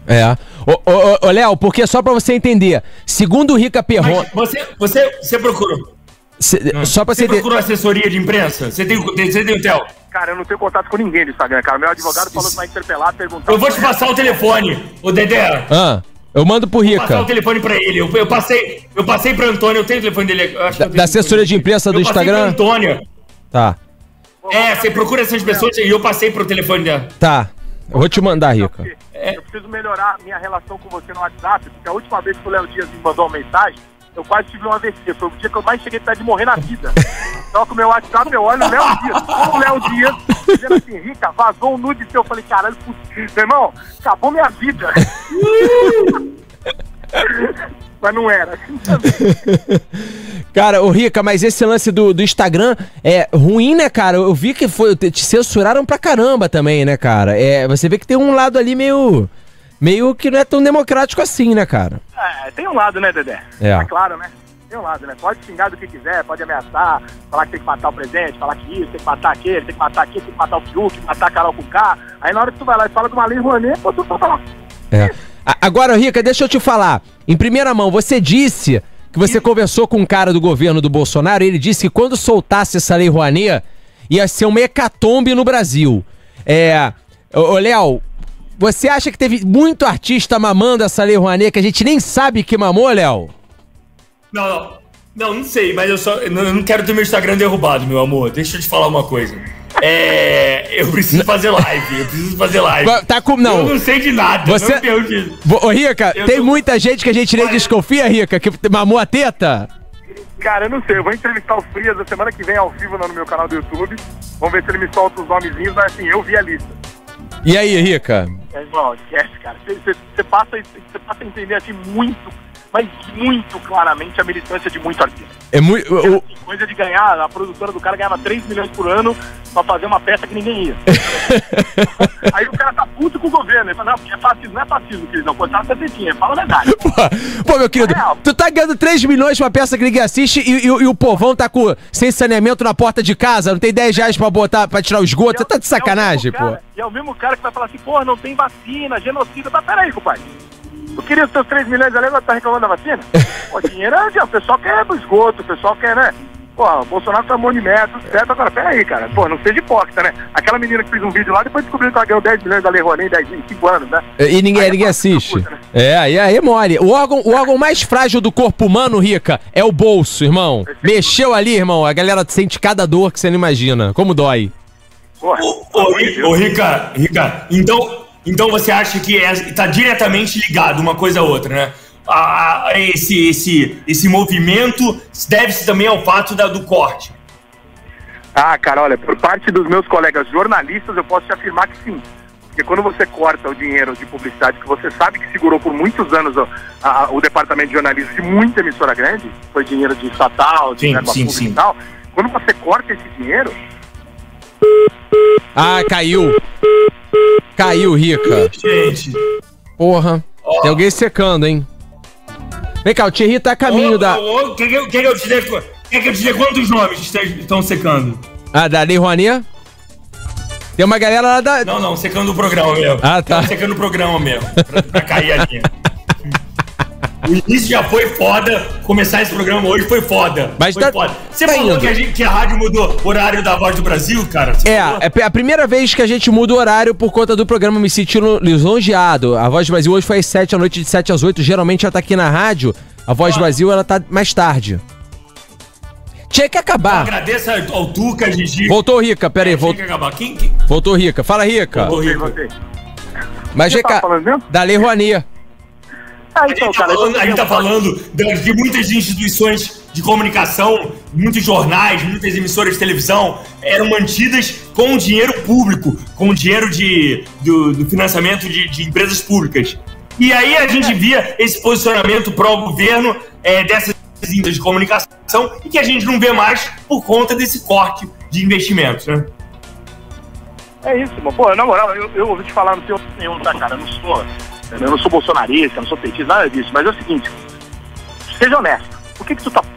É. Ô, ô, ô Léo, porque só pra você entender, segundo o Rica Perron... Você, você, você procurou... Cê, hum. Só pra você, você procurou assessoria de imprensa? Você tem, você tem o TEL? Cara, eu não tenho contato com ninguém do Instagram, cara. Meu advogado falou que vai interpelar, perguntar. Eu vou te passar o telefone, o Dedé. Ah. Eu mando pro Rica. Vou passar o telefone pra ele. Eu, eu, passei, eu passei pro Antônio, eu tenho o telefone dele. da, da assessoria de imprensa do eu Instagram? Passei pro Antônio. Tá. É, você procura essas pessoas e eu passei pro telefone dela. Tá. Eu vou te mandar, Rica. Eu preciso melhorar minha relação com você no WhatsApp, porque a última vez que o Léo Dias me mandou uma mensagem, eu quase tive um AVC. Foi o dia que eu mais cheguei perto de morrer na vida. Com o meu WhatsApp, eu olho o Léo Dias. O Léo Dias, dizendo assim, Rica, vazou um nude seu. Eu falei, caralho, meu irmão, acabou minha vida. mas não era. cara, o Rica, mas esse lance do, do Instagram é ruim, né, cara? Eu vi que foi. Te censuraram pra caramba também, né, cara? É, você vê que tem um lado ali meio meio que não é tão democrático assim, né, cara? É, tem um lado, né, Dedé? É. é claro, né? Tem um lado, né? Pode xingar do que quiser, pode ameaçar, falar que tem que matar o presente, falar que isso, tem que matar aquele, tem que matar aquele, tem que matar o Fiuk, matar a Carol com K. Aí na hora que tu vai lá e fala de uma lei Rouanet, pô, tu fala. É. Agora, Rica, deixa eu te falar. Em primeira mão, você disse que você conversou com um cara do governo do Bolsonaro ele disse que quando soltasse essa lei Rouanet, ia ser uma hecatombe no Brasil. É. Ô, Léo, você acha que teve muito artista mamando essa Lei Rouanet que a gente nem sabe que mamou, Léo? Não, não. Não, não sei, mas eu só. Eu não quero ter meu Instagram derrubado, meu amor. Deixa eu te falar uma coisa. É. Eu preciso fazer live. Eu preciso fazer live. Tá com. Não. Eu não sei de nada. Você. Não. Ô, Rica, eu tem tô... muita gente que a gente nem Olha... desconfia, Rica, que mamou a teta? Cara, eu não sei. Eu vou entrevistar o Frias a semana que vem ao vivo no meu canal do YouTube. Vamos ver se ele me solta os nomezinhos, mas assim, eu vi a lista. E aí, Rica? É, irmão, esquece, cara. Você passa, passa a entender assim muito mas muito claramente a militância de muito artista. É muito. O... Assim, coisa de ganhar, a produtora do cara ganhava 3 milhões por ano pra fazer uma peça que ninguém ia. (laughs) Aí o cara tá puto com o governo. Ele fala, não, porque é fascismo, não é fascismo, querido. Não, coitado da tetinha, fala a verdade. (laughs) Pô, pô meu querido, é tu tá ganhando 3 milhões pra peça que ninguém assiste e, e, e, o povão tá com, sem saneamento na porta de casa, não tem 10 reais pra botar, pra tirar o esgoto. Você tá de sacanagem, é pô. e é o mesmo cara que vai falar assim, pô, não tem vacina, genocida. Mas peraí, compadre. Tu queria os teus 3 milhões ali, agora tá reclamando da vacina? (laughs) Pô, dinheiro é, o pessoal quer do esgoto, o pessoal quer, né? Pô, o Bolsonaro tá de meta, tudo certo. Agora, peraí, cara. Pô, não seja hipócrita, né? Aquela menina que fez um vídeo lá, depois descobriu que ela ganhou 10 milhões da Lei Rouanet em 5 anos, né? E ninguém, ninguém assiste. Puta, né? É, e aí é mole. O órgão, o órgão mais frágil do corpo humano, Rica, é o bolso, irmão. Mexeu ali, irmão, a galera sente cada dor que você não imagina. Como dói. Porra, ô, ô, ô, Rica, Rica, então, então você acha que é, tá diretamente ligado uma coisa a outra, né? A, a, esse, esse, esse movimento deve-se também ao fato da, do corte. Ah, cara, olha, por parte dos meus colegas jornalistas, eu posso te afirmar que sim. Porque quando você corta o dinheiro de publicidade que você sabe que segurou por muitos anos o, a, o departamento de jornalismo de muita emissora grande, foi dinheiro de estatal, de sim, verba sim, sim. e tal, quando você corta esse dinheiro. Ah, caiu. Caiu, Rica. Gente. Porra. Oh. Tem alguém secando, hein? Vem cá, o Thierry tá a caminho oh, da. Oh, quer, que, quer, que eu te dê, quer que eu te dê quantos nomes estão secando? Ah, da Lei Rouanet? Tem uma galera lá da. Não, não, secando o programa mesmo. Ah, tá. secando o programa mesmo. Pra, pra cair a linha. (laughs) O início já foi foda. Começar esse programa hoje foi foda. Mas foi tá, foda. Você tá falou que a, gente, que a, rádio mudou o horário da Voz do Brasil, cara? Você é, falou? é a primeira vez que a gente muda o horário por conta do programa Me Sentindo Lisonjeado. A Voz do Brasil hoje foi às 7 da noite, de 7 às 8. Geralmente ela tá aqui na rádio. A Voz do Brasil, ela tá mais tarde. Tinha que acabar. Agradeço ao Tuca, Gigi. Voltou Rica, pera aí. É, Volt... Quem, quem... Voltou Rica. Fala, Rica. Voltou Rica. Mas, Rica, da Lei Rouanet. Ah, então, a, gente tá falando, a gente tá falando de muitas instituições de comunicação, muitos jornais, muitas emissoras de televisão eram mantidas com dinheiro público, com dinheiro de, do, do financiamento de, de, empresas públicas. E aí a gente via esse posicionamento pró-governo é, dessas empresas de comunicação e que a gente não vê mais por conta desse corte de investimentos, né? É isso, mano. Pô, na moral, eu, eu ouvi te falar no teu nenhum, tá, cara? Eu não sou eu não sou bolsonarista, não sou petista, nada disso. Mas é o seguinte, seja honesto. Por que, que tu tá puto?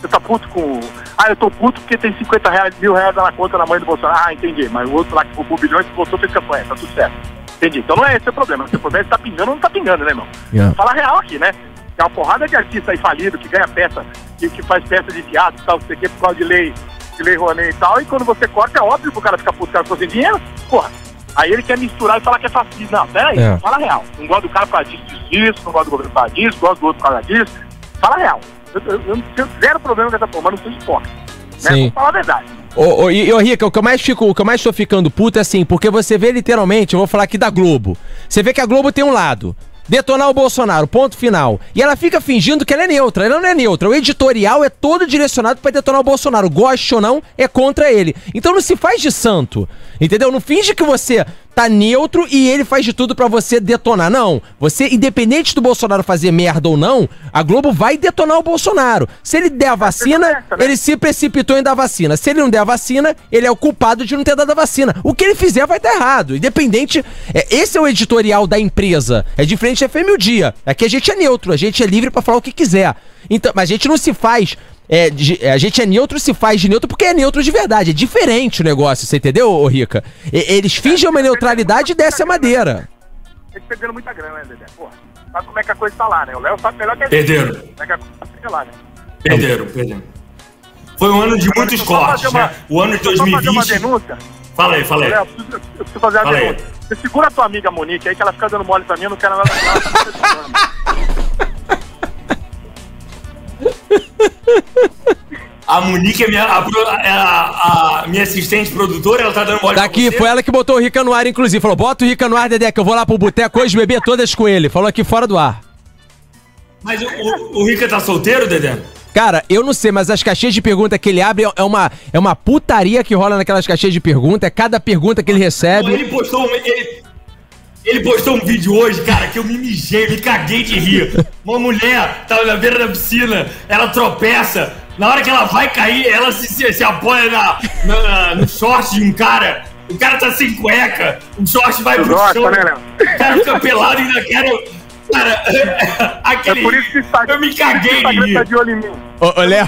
Você tá puto com. Ah, eu tô puto porque tem 50 reais, mil reais na conta na mãe do Bolsonaro. Ah, entendi. Mas o outro lá que por bilhões que votou fez campanha, tá tudo certo. Entendi. Então não é esse o problema. O problema é se tá pingando ou não tá pingando, né, irmão? Yeah. Fala real aqui, né? Tem uma porrada de artista aí falido que ganha peça, que, que faz peça de teatro e tal, não sei o que, por causa de lei, de lei Rouanet e tal. E quando você corta, é óbvio que o cara fica puto, o cara ficou sem dinheiro. Porra, Aí ele quer misturar e falar que é fascista. Não, peraí, é. fala real. Não gosto do cara por causa disso, disso, não gosto do governo por causa disso, gosto do outro por causa disso. Fala real. Eu, eu, eu não tenho zero problema com essa porra, mas não sou hipócrita. Né? Vou falar a verdade. Ô, ô, e, ô, Rica, o que eu mais fico, o que eu mais tô ficando puto é assim, porque você vê literalmente, eu vou falar aqui da Globo. Você vê que a Globo tem um lado detonar o Bolsonaro, ponto final. E ela fica fingindo que ela é neutra. Ela não é neutra. O editorial é todo direcionado para detonar o Bolsonaro. Goste ou não, é contra ele. Então não se faz de santo. Entendeu? Não finge que você tá neutro e ele faz de tudo para você detonar. Não. Você, independente do Bolsonaro fazer merda ou não, a Globo vai detonar o Bolsonaro. Se ele der a vacina, né? ele se precipitou em dar vacina. Se ele não der a vacina, ele é o culpado de não ter dado a vacina. O que ele fizer vai estar errado. Independente. É, esse é o editorial da empresa. É diferente da FM o Dia. Aqui a gente é neutro, a gente é livre para falar o que quiser. Então, mas a gente não se faz é, de, a gente é neutro se faz de neutro porque é neutro de verdade. É diferente o negócio, você entendeu, ô Rica? E, eles fingem uma neutralidade e desce a madeira. Eles perderam muita grana, né, Dedé? Porra, sabe como é que a coisa tá lá, né? O Léo sabe melhor que a gente. Perderam. Como é que a coisa tá lá, né? Perderam, perderam. Foi um ano de Agora, muitos cortes, uma, né? O ano de 2020. Fazer uma denúncia. Fala aí, fala aí. Léo, eu preciso, eu preciso fazer uma fala denúncia. Aí. Você segura a tua amiga Monique aí que ela fica dando mole pra mim, eu não quero nada com (laughs) A Monique é minha, a, a, a, minha assistente produtora, ela tá dando mole Tá aqui, foi ela que botou o Rica no ar, inclusive. Falou, bota o Rica no ar, Dedé, que eu vou lá pro boteco hoje beber todas com ele. Falou aqui fora do ar. Mas o, o, o Rica tá solteiro, Dedé? Cara, eu não sei, mas as caixinhas de pergunta que ele abre é uma, é uma putaria que rola naquelas caixinhas de pergunta. É cada pergunta que ele recebe. Ele postou, ele, ele postou um vídeo hoje, cara, que eu me mijei, me caguei de rir. Uma mulher tava na beira da piscina, ela tropeça. Na hora que ela vai cair, ela se, se, se apoia na, na, no short de um cara. O cara tá sem cueca, o short vai pro Nossa, chão. Né, o cara fica pelado e ainda quero. Cara, (laughs) aquele. É por isso que está, eu me caguei de rir. Tá olho em mim. Ô, Léo.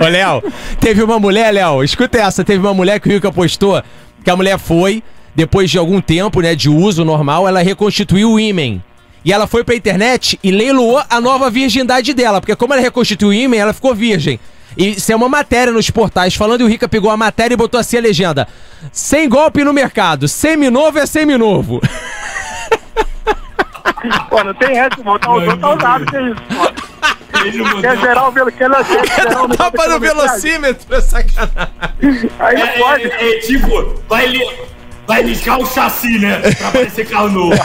Ô, Léo, teve uma mulher, Léo, escuta essa, teve uma mulher que o Rico postou, que a mulher foi depois de algum tempo, né, de uso normal, ela reconstituiu o ímen. E ela foi pra internet e leiloou a nova virgindade dela, porque como ela reconstituiu o ímen, ela ficou virgem. E isso é uma matéria nos portais falando e o Rica pegou a matéria e botou assim a legenda: Sem golpe no mercado, seminovo é seminovo. (laughs) Pô, não tem essa, botar o outro tá usado, que é isso, pô. Quer o velo, quer Tapa no velocímetro, é sacanagem. Aí não É, pode. é, é, tipo, vai, vai ligar o chassi, né? Pra parecer carro novo. (laughs)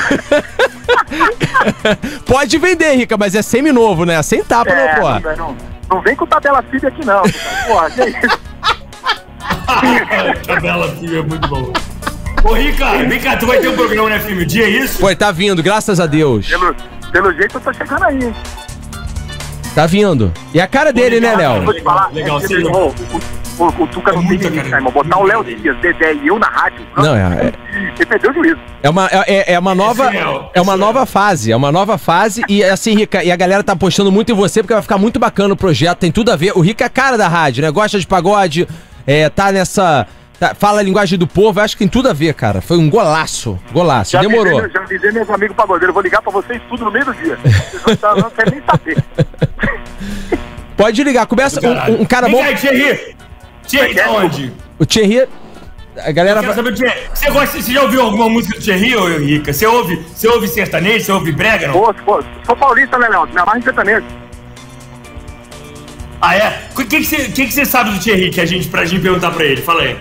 Pode vender, Rica, mas é seminovo, né? Sem tapa, É, não, não, pô. não, não vem com tabela FIB aqui não, porra, (laughs) que isso. (laughs) Tabela filho, é muito bom. Ô, Rica, vem cá, tu vai ter um programa na FM Dia, é isso? Pô, tá vindo, graças a Deus. Pelo, pelo jeito eu tô chegando aí, hein. Tá vindo. E a cara dele, né, Vou Léo? te falar, Legal, é, sim. o, o, o, o Tuca É não tem limite, cara. irmão. Botar o Léo Dias, Dedé e eu na rádio. Não, é, Ele perdeu o juízo. é uma, é, é uma nova. É É uma nova fase, é uma nova fase. E assim, Rica, e a galera tá apostando muito em você, porque vai ficar muito bacana o projeto, tem tudo a ver. O Rica é cara da rádio, né? Gosta de pagode, é, tá nessa. tá- fala a linguagem do povo, eu acho que tem tudo a ver, cara. Foi um golaço. Golaço. Demorou. Avisei, já avisei meus amigos pagodeiros. Vou ligar pra vocês tudo no meio do dia. Vocês não, tá- não querem nem saber. (laughs) Pode ligar, começa. Um, um cara Vem bom. cá, Thierry. É da que é? onde? O Thierry. A galera. Quero saber o Thierry. Você, gosta, você já ouviu alguma música do Thierry, ô Rica? Você ouve, você ouve sertanejo, você ouve brega, não? Pô, pô, sou paulista, né, Léo? Minha marca sertanejo. Ah, é? O que, que, você, que, que você sabe do Thierry que a gente, pra gente perguntar pra ele? Fala aí.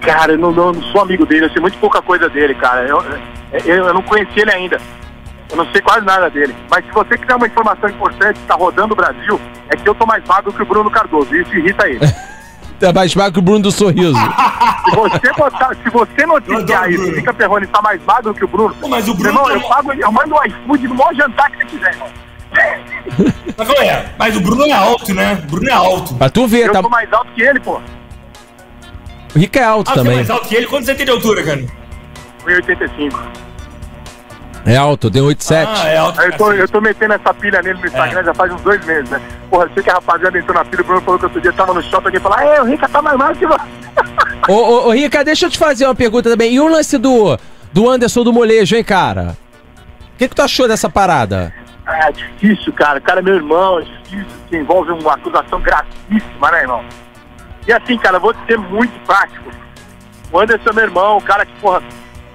Cara, eu não, não- não sou amigo dele, eu sei muito pouca coisa dele, cara. Eu, eu, eu não conheci ele ainda. Eu não sei quase nada dele. Mas se você quiser uma informação importante que tá rodando o Brasil, é que eu tô mais magro que o Bruno Cardoso. Isso irrita ele. (laughs) Tá mais magro que o Bruno do Sorriso. Se você, botar, se você Eu noticiar isso, fica Perrone tá mais magro que o Bruno. Pô, mas o Bruno irmão, tá- eu pago, eu mando um iFood no maior jantar que você quiser, irmão. (laughs) Mas? Mas o Bruno é alto, né? O Bruno é alto. Pra tu ver, Eu tá. sou mais alto que ele, pô. O Rica é alto Ah, você é também. mais alto que ele? Quanto você tem de altura, cara? 1,85. É alto, tem 8,7. Ah, é alto. Eu tô, cacete. eu tô metendo essa pilha nele no Instagram É. já faz uns dois meses, né? Porra, eu sei que a rapaziada entrou na pilha, o Bruno falou que outro dia tava no shopping, alguém falou, ah, é, o Rica tá mais magro que você. Ô, ô, ô, Rica, deixa eu te fazer uma pergunta também. E o lance do, do Anderson do Molejo, hein, cara? O que, que tu achou dessa parada? É difícil, cara. O cara é meu irmão, é difícil, que envolve uma acusação gravíssima, né, irmão? E assim, cara, eu vou ser muito prático. O Anderson é meu irmão, o cara que, porra,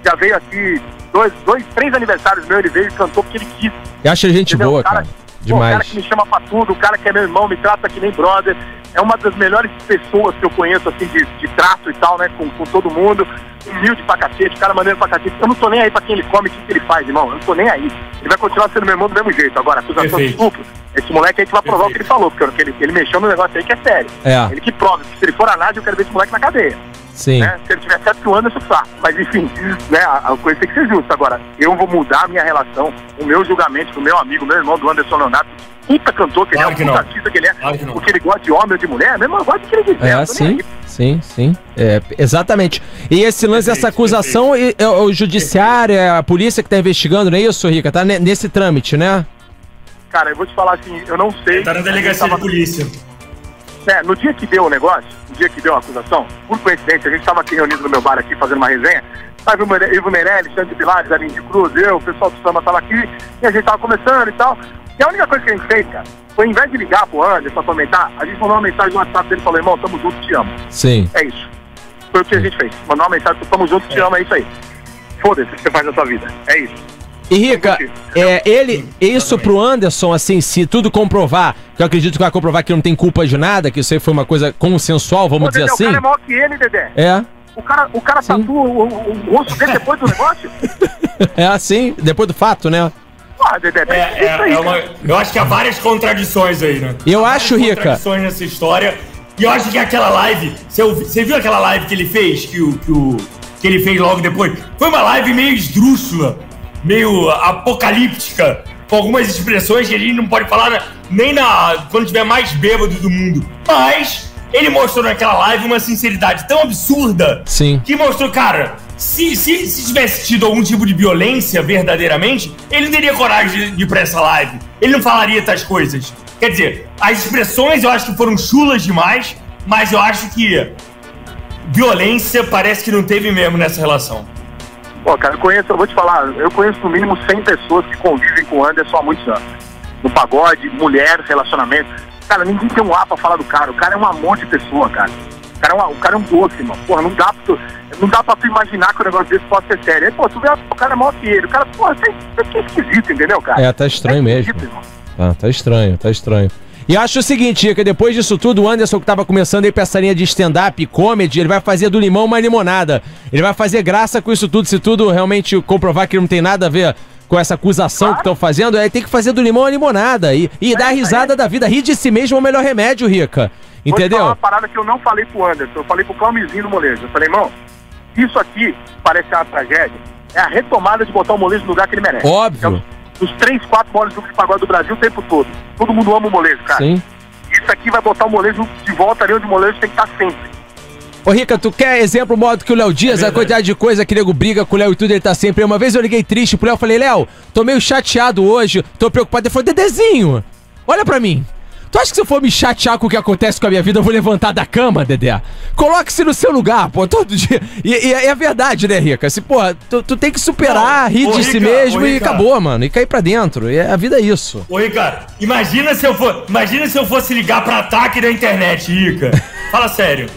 já veio aqui, dois, dois três aniversários meus, ele veio e cantou porque ele quis. Eu acho gente Entendeu? boa, cara- cara. Pô, o cara Demais. que me chama pra tudo, o cara que é meu irmão, me trata que nem brother. É uma das melhores pessoas que eu conheço, assim, de, de trato e tal, né, com, com todo mundo. Humilde pra cacete, cara maneiro pra cacete. Eu não tô nem aí pra quem ele come, o que, que ele faz, irmão. Eu não tô nem aí. Ele vai continuar sendo meu irmão do mesmo jeito. Agora, acusação de Perfeito. estupro, esse moleque aí que vai provar o que ele falou, porque ele, ele mexeu no negócio aí que é sério. É. Ele que prova. Se ele for análise, eu quero ver esse moleque na cadeia. Sim. Né? Se ele tiver certo que o Anderson tá. Mas enfim, né? A, a coisa tem que ser justa. Agora, eu vou mudar a minha relação, o meu julgamento do meu amigo, meu irmão do Anderson Leonardo, puta cantor que Claro ele é, um puta artista que ele é, Claro que porque ele gosta de homem ou de mulher, meu irmão, gosta de que ele quiser. É, eu tô nem sim, sim, sim. É, exatamente. E esse lance Perfeito, acusação, e- é o judiciário, é a polícia que tá investigando, não é isso, Rica? Tá ne- nesse trâmite, né? Cara, eu vou te falar assim, eu não sei. Tá na delegacia tava- de polícia. É, no dia que deu o negócio, no dia que deu a acusação, por coincidência, a gente estava aqui reunido no meu bar aqui fazendo uma resenha. Tava Ivo Meirelles, Xande Pilares, Aline de Cruz, eu, o pessoal do samba tava aqui, e a gente tava conversando e tal. E a única coisa que a gente fez, cara, foi ao invés de ligar pro Anderson pra comentar, a gente mandou uma mensagem no WhatsApp dele e falou, irmão, tamo junto, te amo. Sim. É isso. Foi o que a gente fez. Mandou uma mensagem, tamo junto, te amo, é isso aí. Foda-se o que você faz na sua vida. É isso. E Rica, é, ele, isso pro Anderson, assim, se tudo comprovar, que eu acredito que vai comprovar que não tem culpa de nada, que isso aí foi uma coisa consensual, vamos Pô, dizer Dedé, assim. O cara é maior que ele, Dedé. É, O cara, o cara Sim. tatua o, o, o rosto dele depois do negócio. (laughs) é assim, depois do fato, né? Porra, Dedé, É, é, é, aí, é uma, cara. eu acho que há várias contradições aí, né? Eu Há várias acho, Rica. contradições nessa história. E eu acho que aquela live. Você, viu aquela live que ele fez? Que, o, que, o, que ele fez logo depois? Foi uma live meio esdrúxula, meio apocalíptica, com algumas expressões que a gente não pode falar nem na, quando tiver mais bêbado do mundo. Mas ele mostrou naquela live uma sinceridade tão absurda Sim. que mostrou, cara, se, se, se tivesse tido algum tipo de violência verdadeiramente, ele não teria coragem de, de ir pra essa live. Ele não falaria tais coisas. Quer dizer, as expressões eu acho que foram chulas demais, mas eu acho que violência parece que não teve mesmo nessa relação. Pô, cara, eu conheço, eu vou te falar, eu conheço no mínimo 100 pessoas que convivem com o Anderson há muitos anos. No pagode, mulher, relacionamento. Cara, ninguém tem um A pra falar do cara. O cara é um amor de pessoa, cara. O cara é, uma, o cara é um doce, mano. Porra, não dá, pra tu, não dá pra tu imaginar que o negócio desse pode ser sério. Aí, pô, tu vê o cara é maior que ele. O cara, porra, isso é, é esquisito, entendeu, cara? É, tá estranho mesmo. Tá, tá estranho, tá estranho. E acho o seguinte, que depois disso tudo, o Anderson que tava começando aí pra essa linha de stand-up, comedy, ele vai fazer do limão uma limonada. Ele vai fazer graça com isso tudo, se tudo realmente comprovar que não tem nada a ver com essa acusação claro. que estão fazendo, aí tem que fazer do limão a limonada e, e é, dar risada é. da vida. Rir de si mesmo é o melhor remédio, Rica. Entendeu? Vou uma parada que eu não falei pro Anderson, eu falei pro Calmizinho do Molejo. Eu falei, irmão, isso aqui parece uma tragédia. É a retomada de botar o Molejo no lugar que ele merece. Óbvio. É os três, quatro maiores grupos de pagode do Brasil o tempo todo. Todo mundo ama o molejo, cara. Sim. Isso aqui vai botar o molejo de volta ali onde o molejo tem que estar sempre. Ô, Rica, tu quer exemplo modo que o Léo Dias, é a quantidade de coisa que o nego briga com o Léo e tudo, ele tá sempre. Uma vez eu liguei triste pro Léo, falei, Léo, tô meio chateado hoje, tô preocupado. Ele falou, Dedezinho, olha pra mim. Tu acha que se eu for me chatear com o que acontece com a minha vida, eu vou levantar da cama, Dedé? Coloque-se no seu lugar, pô, todo dia. E, e, é verdade, né, Rica? Se, porra, tu, tu tem que superar, rir de Rica, si mesmo e acabou, mano. E cair pra dentro. E a vida é isso. Ô, Rica, imagina se eu for, imagina se eu fosse ligar pra ataque da internet, Rica. Fala sério.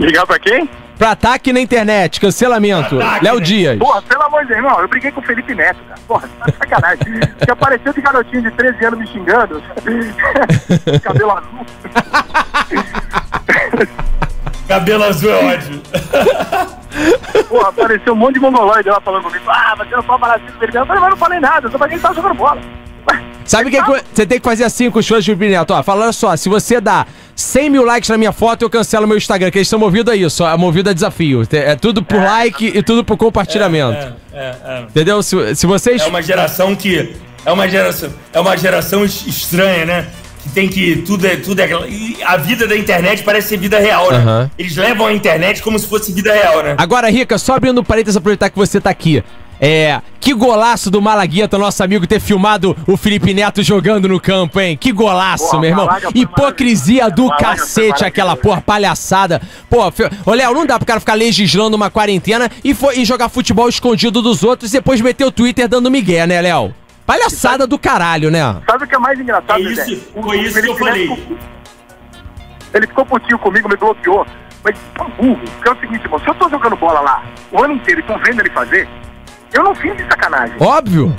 Ligar pra quem? Pra ataque na internet, cancelamento. Léo né? Dias. Porra, pelo amor de Deus, não, eu briguei com o Felipe Neto, cara. Porra, tá sacanagem. (laughs) Você apareceu de garotinho de 13 anos me xingando. (laughs) Cabelo azul. (laughs) Cabelo azul é ódio. Porra, apareceu um monte de mongoloide lá falando comigo. Ah, mas você não pode falar assim do Eu falei, mas não falei nada, só pra quem tava jogando bola. Sabe o que você tem que fazer assim com os fãs de Felipe Neto? Ó, fala só, se você dá 100 mil likes na minha foto, eu cancelo meu Instagram, que eles estão movidos a isso, é movido a desafio. É tudo por é. like e tudo por compartilhamento. É, é, é, Entendeu? Se, se vocês. É uma geração que. É uma geração. É uma geração estranha, né? Que tem que. Tudo é. Tudo é a vida da internet parece ser vida real, né? Uhum. Eles levam a internet como se fosse vida real, né? Agora, Rica, só abrindo parênteses, aproveitar que você tá aqui. É, que golaço do Malagueta, nosso amigo, ter filmado o Felipe Neto jogando no campo, hein? Que golaço, porra, meu irmão. Hipocrisia do cacete, aquela porra, palhaçada. Pô, ô Léo, não dá pro cara ficar legislando uma quarentena e, foi, e jogar futebol escondido dos outros e depois meter o Twitter dando migué, né, Léo? Palhaçada do caralho, né? Sabe o que é mais engraçado, é isso, Foi isso que eu falei. Ele ficou putinho comigo, me bloqueou. Mas burro. Porque é o seguinte, irmão, se eu tô jogando bola lá o ano inteiro e tô vendo ele fazer, eu não fiz de sacanagem. Óbvio.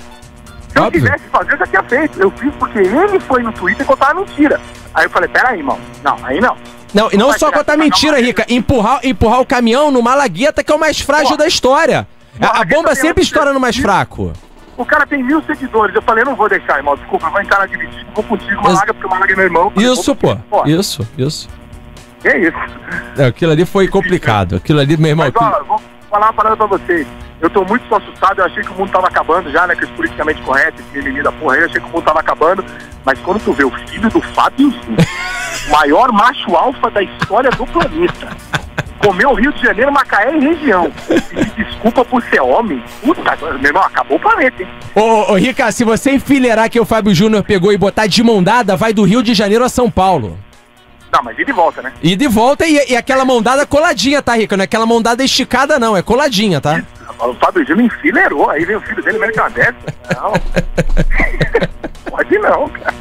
Se eu quisesse fazer, eu já tinha feito. Eu fiz porque ele foi no Twitter contar a mentira. Aí eu falei, peraí, irmão. Não, aí não. Não, e não, não só contar mentira, Rica. Empurrar, empurrar o caminhão no Malagueta, que é o mais frágil Pô, da história. A, a bomba sempre estoura no mais fraco. O cara tem mil seguidores. Eu falei, eu não vou deixar, irmão. Desculpa, eu vou entrar na dividida, vou contigo, Malaga, porque o Malaga é meu irmão. Isso, pô. Isso, isso. É isso. É, aquilo ali foi (laughs) complicado. Aquilo ali, meu irmão. Mas, ó, vou falar uma parada pra vocês. Eu tô muito assustado, eu achei que o mundo tava acabando já, né? Que os politicamente corretos, esse mimimi da porra aí, eu achei que o mundo tava acabando. Mas quando tu vê o filho do Fábio maior macho alfa da história do planeta, comeu Rio de Janeiro, Macaé e região. E desculpa por ser homem. Puta, meu irmão, acabou o planeta, hein? Ô, ô, Rica, se você enfileirar que o Fábio Júnior pegou e botar de mão dada, vai do Rio de Janeiro a São Paulo. Não, mas e de volta, né? E de volta e, e aquela mão dada coladinha, tá, Rica? Não é aquela mão dada esticada, não, é coladinha, tá? O Fábio Júnior enfileirou, aí vem o filho dele que uma dessa. Não. (laughs) Pode não, cara.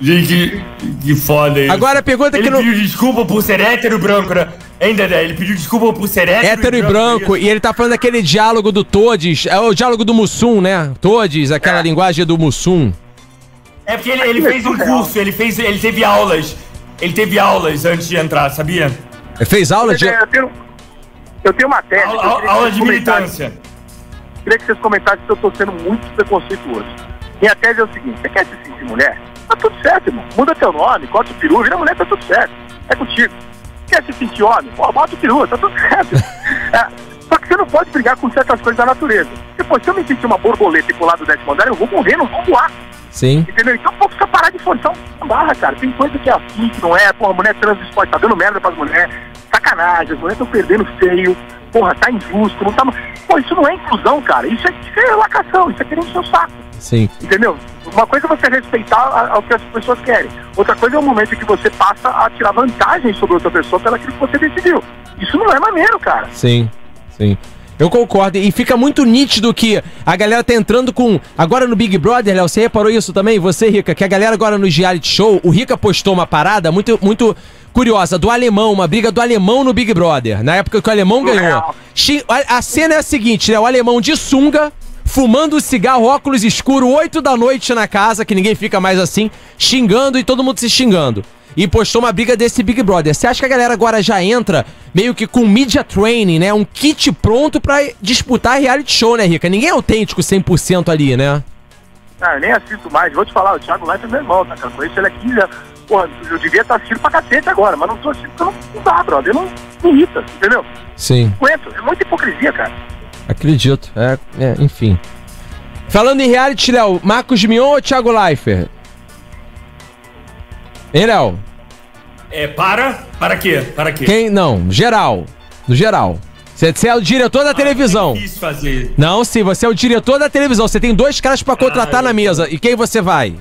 Gente, que foda isso. Agora a pergunta ele que não... Ele pediu desculpa por ser hétero branco, né? Hein, Dedé? Ele pediu desculpa por ser hétero, hétero e branco. branco e ele tá falando daquele diálogo do Todes, é o diálogo do Mussum, né? Todes, aquela é. linguagem do Mussum. É porque ele, ele fez um curso, ele fez, ele teve aulas. Ele teve aulas antes de entrar, sabia? Ele fez aula de... É, eu tenho, eu tenho uma tese. Aula, aula de militância. Queria que vocês comentassem se eu tô sendo muito preconceituoso. Minha tese é o seguinte, você quer se sentir mulher? Tá tudo certo, irmão. Muda teu nome, corta o peru, vira mulher, tá tudo certo. É contigo. Quer se sentir homem? Pô, bota o peru, tá tudo certo. (laughs) é, só que você não pode brigar com certas coisas da natureza. Depois, se eu me sentir uma borboleta e pular do décimo andar, eu vou morrer, não vou voar. Sim. Entendeu? Então, pô, precisa parar de forçar uma barra, cara. Tem coisa que é assim, que não é. Pô, a mulher trans esporte tá dando merda pras mulheres. Sacanagem, as mulheres estão perdendo feio. Porra, tá injusto, não tá. Pô, isso não é inclusão, cara. Isso é, isso é lacação, isso é querer o saco. Sim. Entendeu? Uma coisa é você respeitar o que as pessoas querem. Outra coisa é o momento em que você passa a tirar vantagem sobre outra pessoa pelo que você decidiu. Isso não é maneiro, cara. Sim, sim. Eu concordo. E fica muito nítido que a galera tá entrando com. Agora no Big Brother, Léo, você reparou isso também? Você, Rica, que a galera agora no reality show, o Rica postou uma parada muito, muito curiosa, do alemão, uma briga do alemão no Big Brother. Na época que o alemão ganhou. A cena é a seguinte, né? O alemão de sunga, fumando cigarro, óculos escuro, 8 da noite na casa, que ninguém fica mais assim, xingando e todo mundo se xingando. E postou uma briga desse Big Brother. Você acha que a galera agora já entra meio que com media training, né? Um kit pronto pra disputar reality show, né, Rica? Ninguém é autêntico 100% ali, né? Ah, eu nem assisto mais. Vou te falar, o Thiago Leifert é meu irmão, tá? cara? Eu conheço ele há 15 anos. Porra, eu devia estar assistindo pra cacete agora, mas não tô assistindo porque não, não dá, brother. Eu não me irrita, entendeu? Sim. Não aguento. É muita hipocrisia, cara. Acredito. É, é, enfim. Falando em reality, Léo, Marcos Mion ou Thiago Leifert? Hein, Léo? É, para? Para quê? Para quê? Quem? Não, geral. No geral. Você, você é o diretor da televisão. É difícil fazer. Não, sim, você é o diretor da televisão. Você tem dois caras pra contratar Ah, na mesa. E quem você vai?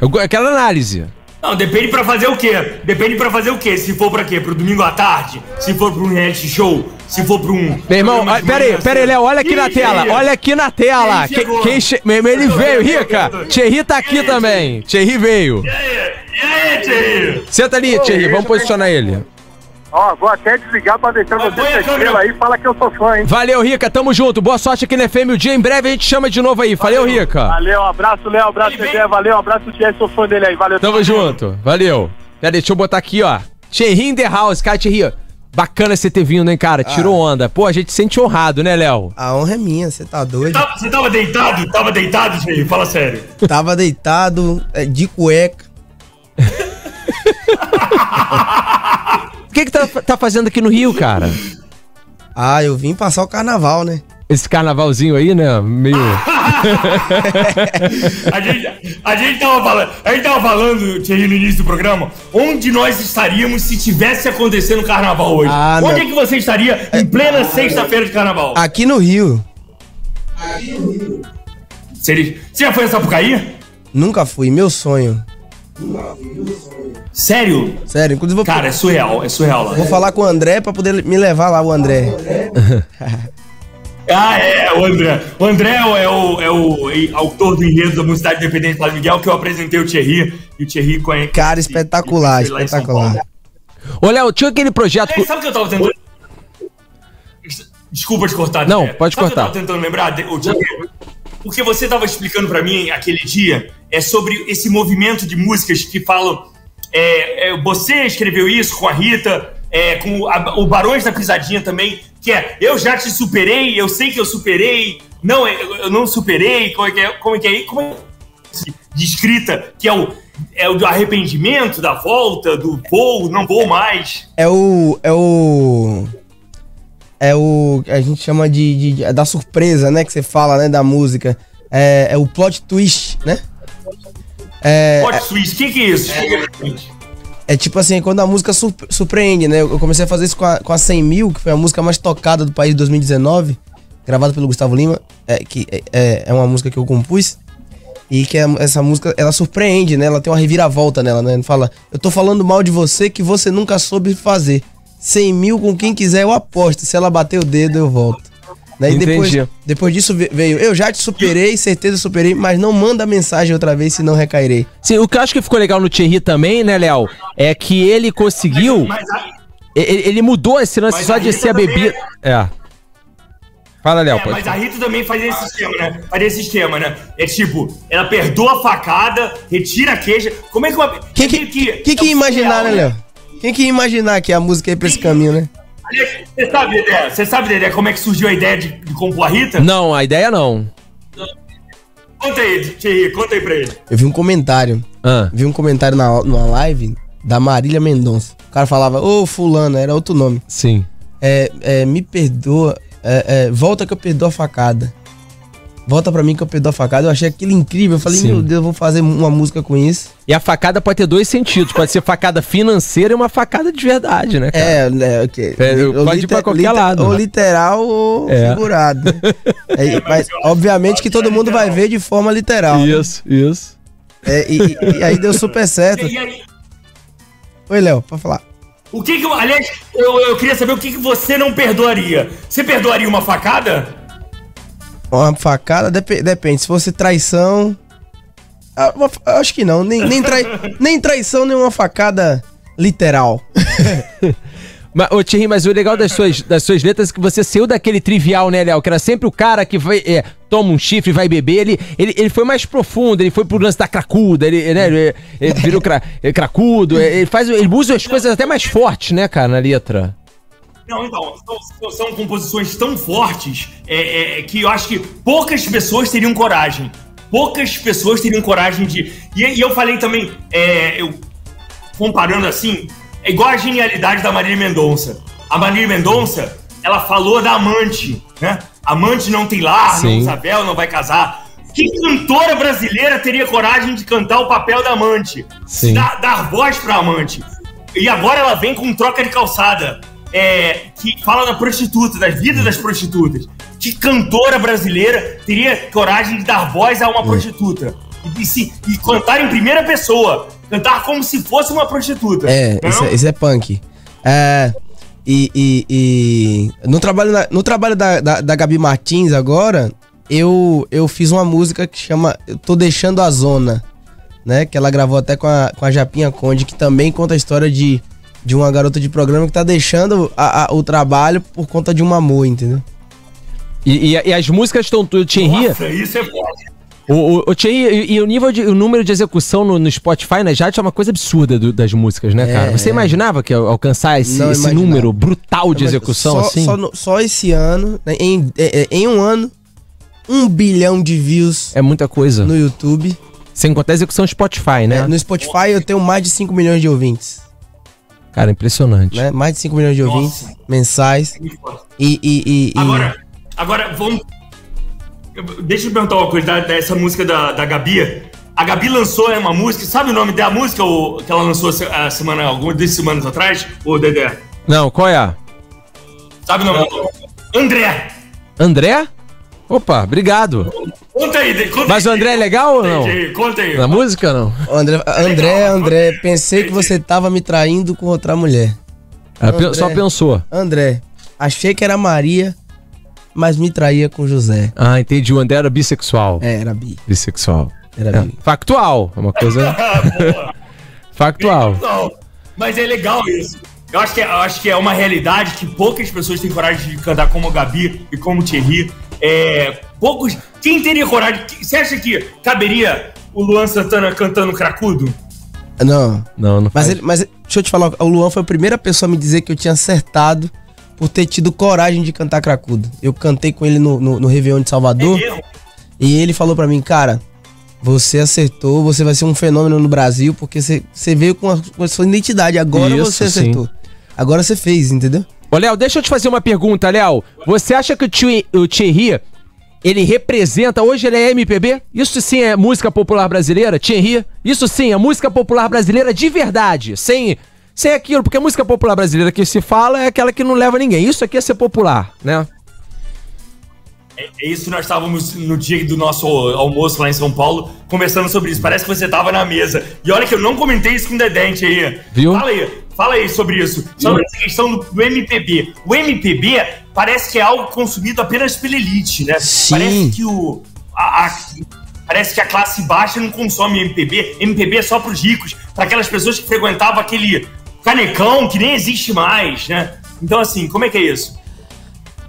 Eu, quero análise. Não, depende pra fazer o quê? Depende pra fazer o quê? Se for pra quê? Pro domingo à tarde? Se for pra um reality show? Se for pra um. Meu irmão, ah, pera aí, pera aí, cedo? Léo, olha aqui Ih, na tela, Thierry. olha aqui na tela. Quem Quem, che... Meu irmão, Ele veio, vendo, Rica. Thierry tá aqui aí, também. Thierry veio. E aí, e aí, Thierry? Senta ali, Thierry, vamos posicionar ele. Ó, vou até desligar pra deixar você estrela aí. Fala que eu sou fã, hein? Valeu, Rica, tamo junto. Boa sorte aqui no FM. O dia em breve a gente chama de novo aí. Valeu, Rica. Valeu, abraço, Léo, abraço, Dedé, valeu, abraço, Thierry, sou fã dele aí, valeu. Tamo junto. Valeu. Pera aí, deixa eu botar aqui, ó. Thierry in the house. Cara, Thierry, bacana você ter vindo, hein, cara. Tirou onda. Pô, a gente se sente honrado, né, Léo? A honra é minha, você tá doido? Tava- Você tava deitado? Tava deitado, Thierry? Fala sério. Tava deitado, é, de cueca. (laughs) O que que tá, tá fazendo aqui no Rio, cara? Ah, eu vim passar o carnaval, né? Esse carnavalzinho aí, né? Meio... (laughs) A gente, a gente tava falando, a gente tava falando, Thierry, no início do programa, onde nós estaríamos se tivesse acontecendo carnaval hoje. Ah, onde meu- é que você estaria em plena sexta-feira de carnaval? Aqui no Rio. Seria- Você já foi a Sapucaí? Nunca fui, meu sonho. Sério? Sério, inclusive vou, Cara, é surreal, é surreal lá. vou falar com o André pra poder me levar lá, o André. (laughs) Ah, é, o André. O André é o, é o, é o e- autor do enredo da Mocidade Independente Padre Miguel, que eu apresentei o Thierry, e o Thierry conhece. Cara, espetacular, São espetacular. Ô, Léo, tinha aquele projeto... É, sabe o que eu tava tentando. Desculpa te cortar. Não, pode sabe o que cortar. eu tava tentando lembrar, de- ô, Thierry? Porque você tava explicando pra mim aquele dia é sobre esse movimento de músicas que falam. É, é, você escreveu isso com a Rita, é, com o, a- o Barões da Pisadinha também, que é Eu já te superei, eu sei que eu superei, não, eu, eu não superei, como é que é? Como é que é? Como é de escrita, que é o, é o do arrependimento, da volta, do voo, não vou mais. É o. É o. É o. A gente chama de. de- de- é da surpresa, né? Que você fala, né? Da música. É, é o plot twist, né? É, Plot twist, o que, que é isso? Explica pra gente. é tipo assim, quando a música surp- surpreende, né? Eu comecei a fazer isso com a, com a 100 mil, que foi a música mais tocada do país de 2019, gravada pelo Gustavo Lima, é, que é- é, é uma música que eu compus. E que é- essa música, ela surpreende, né? Ela tem uma reviravolta nela, né? Fala, eu tô falando mal de você que você nunca soube fazer. 100 mil com quem quiser eu aposto. Se ela bater o dedo, eu volto. Né? E depois, depois disso ve- veio, eu já te superei, certeza superei, mas não manda mensagem outra vez, senão recairei. Sim, o que eu acho que ficou legal no Thierry também, né, Léo? É que ele conseguiu... Mas a, Ele, ele mudou esse lance só de ser a bebida... É. Fala, Léo, é, pode mas a Rita também faz esse esquema, né? Faz esse esquema, né? É tipo, ela perdoa a facada, retira a queixa. Como é que uma. Quem que, é quem que ia imaginar, né, Léo? Quem que ia imaginar que a música ia pra esse caminho, né? Você sabe, Dedé? Você sabe, Dedé, como é que surgiu a ideia de, de compor a Rita? Não, a ideia não. Conta aí, Thierry, conta aí pra ele. Eu vi um comentário, Ah. vi um comentário na, numa live da Marília Mendonça. O cara falava, ô fulano, era outro nome. Sim. É, é, me perdoa, é, é, volta que eu perdoo a facada. Volta pra mim que eu perdoo a facada. Eu achei aquilo incrível. Eu falei, Sim. meu Deus, eu vou fazer uma música com isso. E a facada pode ter dois sentidos. Pode ser facada financeira e uma facada de verdade, né? cara? É, né, ok. É, Ou pode ir pra qualquer lado. Ou literal ou É. figurado. né? (laughs) É, mas, obviamente que todo mundo vai ver de forma literal. né? Isso, isso. É, e, e- aí deu super certo. E aí, Oi, Léo, pode falar. O que que. Aliás, eu, eu queria saber o que, que você não perdoaria. Você perdoaria uma facada? Uma facada dep- depende. Se fosse traição. ah, uma acho que não. Nem, nem, trai- (laughs) nem traição, nem uma facada literal. (laughs) Mas, ô Thierry, mas o legal das suas, das suas letras é que você saiu daquele trivial, né, Léo? Que era sempre o cara que vai, é, toma um chifre e vai beber. Ele, ele, ele foi mais profundo, ele foi pro lance da cracuda, ele, né, ele, ele virou cra, é, cracudo. Ele, faz, ele usa as coisas até mais fortes, né, cara, na letra. Não, então, são, são- composições tão fortes é, é, que eu acho que poucas pessoas teriam coragem. Poucas pessoas teriam coragem de. E, e eu falei também, é, eu, comparando assim, é igual a genialidade da Marília Mendonça. A Marília Mendonça, ela falou da amante, né? Amante não tem lar, não Sim. véu, não vai casar. Que cantora brasileira teria coragem de cantar o papel da amante? Sim. Dar, dar voz pra amante. E agora ela vem com troca de calçada. É, que fala da prostituta, das vidas das prostitutas. Que cantora brasileira teria coragem de dar voz a uma prostituta? E, se- e cantar em primeira pessoa. Cantar como se fosse uma prostituta. É, Não? isso é, isso é punk. É. E, e, e no trabalho, na- no trabalho da, da, da Gabi Martins agora, eu, eu fiz uma música que chama Eu Tô Deixando a Zona, né? Que ela gravou até com a, com a Japinha Conde, que também conta a história de, de uma garota de programa que tá deixando a- a- o trabalho por conta de um amor, entendeu? E, e- e as músicas estão tudo. Thierry, Nossa, isso é forte. o, o, o Thierry, e, e o nível de, o número de execução no, no Spotify, na Jade, é uma coisa absurda do- das músicas, né, É, cara? Você é. imaginava que ia alcançar esse, esse número brutal de execução só, assim? Só, no- só esse ano, né, em, é- é, em um ano, um bilhão de views É muita coisa. no YouTube. Sem contar a execução Spotify, né? É, no Spotify eu tenho mais de 5 milhões de ouvintes. Cara, impressionante. Né? Mais de 5 milhões de Nossa. ouvintes mensais. Muito forte. E. e, e, e- Agora, agora vamos. Deixa eu perguntar uma coisa da- dessa música da, da Gabi. A Gabi lançou é, uma música, sabe o nome da música ou, que ela lançou a semana, algumas desde semanas atrás? Ô, Dedé? Não, qual é a? Sabe o nome? André! André? Opa, obrigado. Conta aí, conta Mas o aí. André é legal ou não? Conta aí, Conta aí. Na música não? André, André, André, pensei que você tava me traindo com outra mulher. Pe- André. Só pensou. André, achei que era Maria, mas me traía com José. Ah, entendi. O André era bissexual. É, era bi. Bissexual. Era É, bi. Factual. É uma coisa (laughs) Ah, factual. Mas é legal isso. Eu acho, que é, eu acho que é uma realidade que poucas pessoas têm coragem de cantar como a Gabi e como o Thierry. É, poucos. Quem teria coragem? Você acha que caberia o Luan Santana cantando cracudo? Não. Não, não Mas, ele, mas deixa eu te falar, o Luan foi a primeira pessoa a me dizer que eu tinha acertado por ter tido coragem de cantar cracudo. Eu cantei com ele no, no, no Réveillon de É Salvador. mesmo? E ele falou pra mim, cara, você acertou, você vai ser um fenômeno no Brasil, porque você, você veio com a, com a sua identidade. Agora Isso, você sim. acertou. Agora você fez, entendeu? Ô, Léo, deixa eu te fazer uma pergunta, Léo. Você acha que o, Thi- o Thierry, ele representa, hoje ele é MPB? Isso sim é música popular brasileira, Thierry? Isso sim é música popular brasileira de verdade, sem, sem aquilo, porque a música popular brasileira que se fala é aquela que não leva ninguém. Isso aqui é ser popular, né? É é isso, nós estávamos no dia do nosso almoço lá em São Paulo, conversando sobre isso. Parece que você estava na mesa. E olha que eu não comentei isso com o Dedente aí. Viu? Fala aí, fala aí sobre isso. Sobre essa questão do MPB. O MPB parece que é algo consumido apenas pela elite, né? Sim. Parece que o. a- a- parece que a classe baixa não consome MPB. MPB é só para os ricos, para aquelas pessoas que frequentavam aquele canecão que nem existe mais, né? Então, assim, como é que é isso?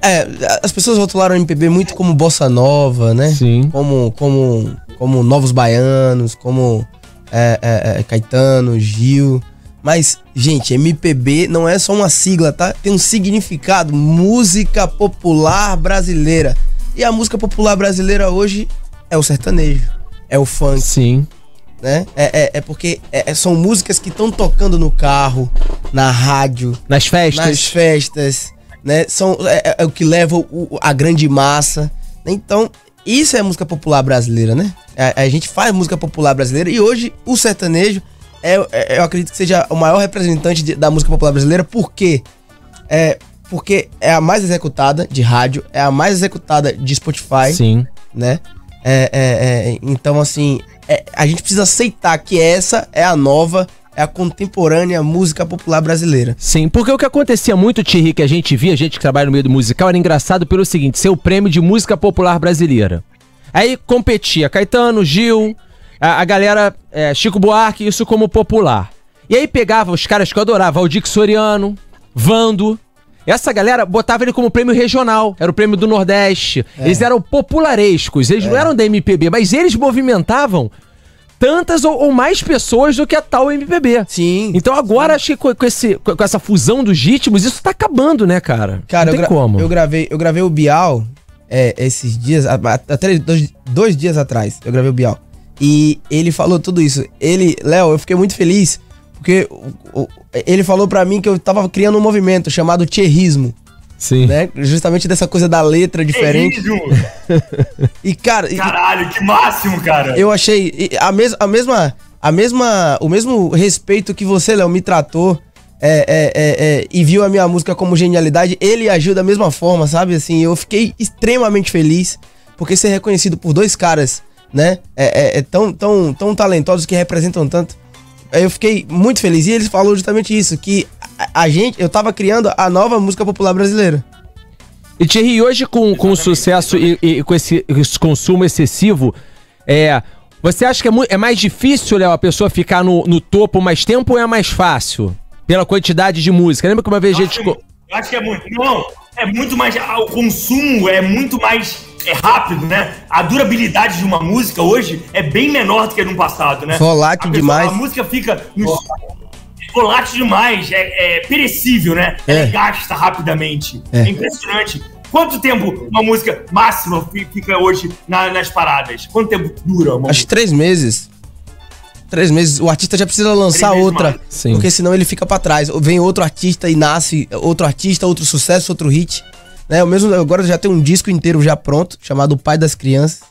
É, as pessoas rotularam o MPB muito como bossa nova, né? Sim. Como, como, como Novos Baianos, como é, é, é, Caetano, Gil. Mas, gente, MPB não é só uma sigla, tá? Tem um significado. Música popular brasileira. E a música popular brasileira hoje é o sertanejo, é o funk, Sim. né? É, é, é porque é- é- são músicas que estão tocando no carro, na rádio, Nas festas. nas festas, né? São, é, é- é o que leva o- a grande massa. Então, isso é música popular brasileira, né? A, a gente faz música popular brasileira e hoje o sertanejo, é, é- eu acredito que seja o maior representante de- da música popular brasileira, por quê? É, porque é a mais executada de rádio, é a mais executada de Spotify, Sim. né? É, é, é, então, assim, é, a gente precisa aceitar que essa é a nova é a contemporânea música popular brasileira. Sim, porque o que acontecia muito, Thierry, que a gente via, a gente que trabalha no meio do musical, era engraçado pelo seguinte: ser o prêmio de música popular brasileira. Aí competia Caetano, Gil, a, a galera, é, Chico Buarque, isso como popular. E aí pegava os caras que eu adorava, Aldir Soriano, Vando. Essa galera botava ele como prêmio regional, era o prêmio do Nordeste. Eles eram popularescos, eles não eram da MPB, mas eles movimentavam tantas ou, ou mais pessoas do que a tal MPB. Sim. Então agora acho que com, com esse, com essa fusão dos ritmos, isso tá acabando, né, cara? Cara, eu, como. eu gravei, eu gravei o Bial é, esses dias, até dois, dois dias atrás, eu gravei o Bial. E ele falou tudo isso. Ele, Léo, eu fiquei muito feliz, porque ele falou pra mim que eu tava criando um movimento chamado tcherrismo, Sim. né? Justamente dessa coisa da letra diferente. (laughs) E, cara, Caralho, que máximo, cara. eu achei a, mes, a mesma a mesma o mesmo respeito que você Léo me tratou é, é, é, é, e viu a minha música como genialidade ele agiu da mesma forma sabe assim eu fiquei extremamente feliz porque ser reconhecido por dois caras né é, é- é tão tão tão talentosos que representam tanto Aí eu fiquei muito feliz e ele falou justamente isso que a, a gente eu tava criando a nova música popular brasileira E Thierry, hoje com, com o sucesso e, e com esse, esse consumo excessivo, é, você acha que é, mu- é mais difícil, Léo, a pessoa ficar no, no topo mais tempo ou é mais fácil? Pela quantidade de música. Lembra que uma vez a Eu gente... acho, eu acho que é muito. Não, é muito mais. ah, O consumo é muito mais é rápido, né? A durabilidade de uma música hoje é bem menor do que no passado, né? Volátil A demais. A música fica. No, volátil demais, é, é perecível, né? É. Ela gasta rapidamente. É. É. impressionante. Quanto tempo uma música máxima fi- fica hoje na- nas paradas? Quanto tempo dura uma Acho que três meses. Três meses. O artista já precisa lançar outra. Porque senão ele fica pra trás. Vem outro artista e nasce outro artista, outro sucesso, outro hit. Né? Eu mesmo agora já tenho um disco inteiro já pronto, chamado O Pai das Crianças,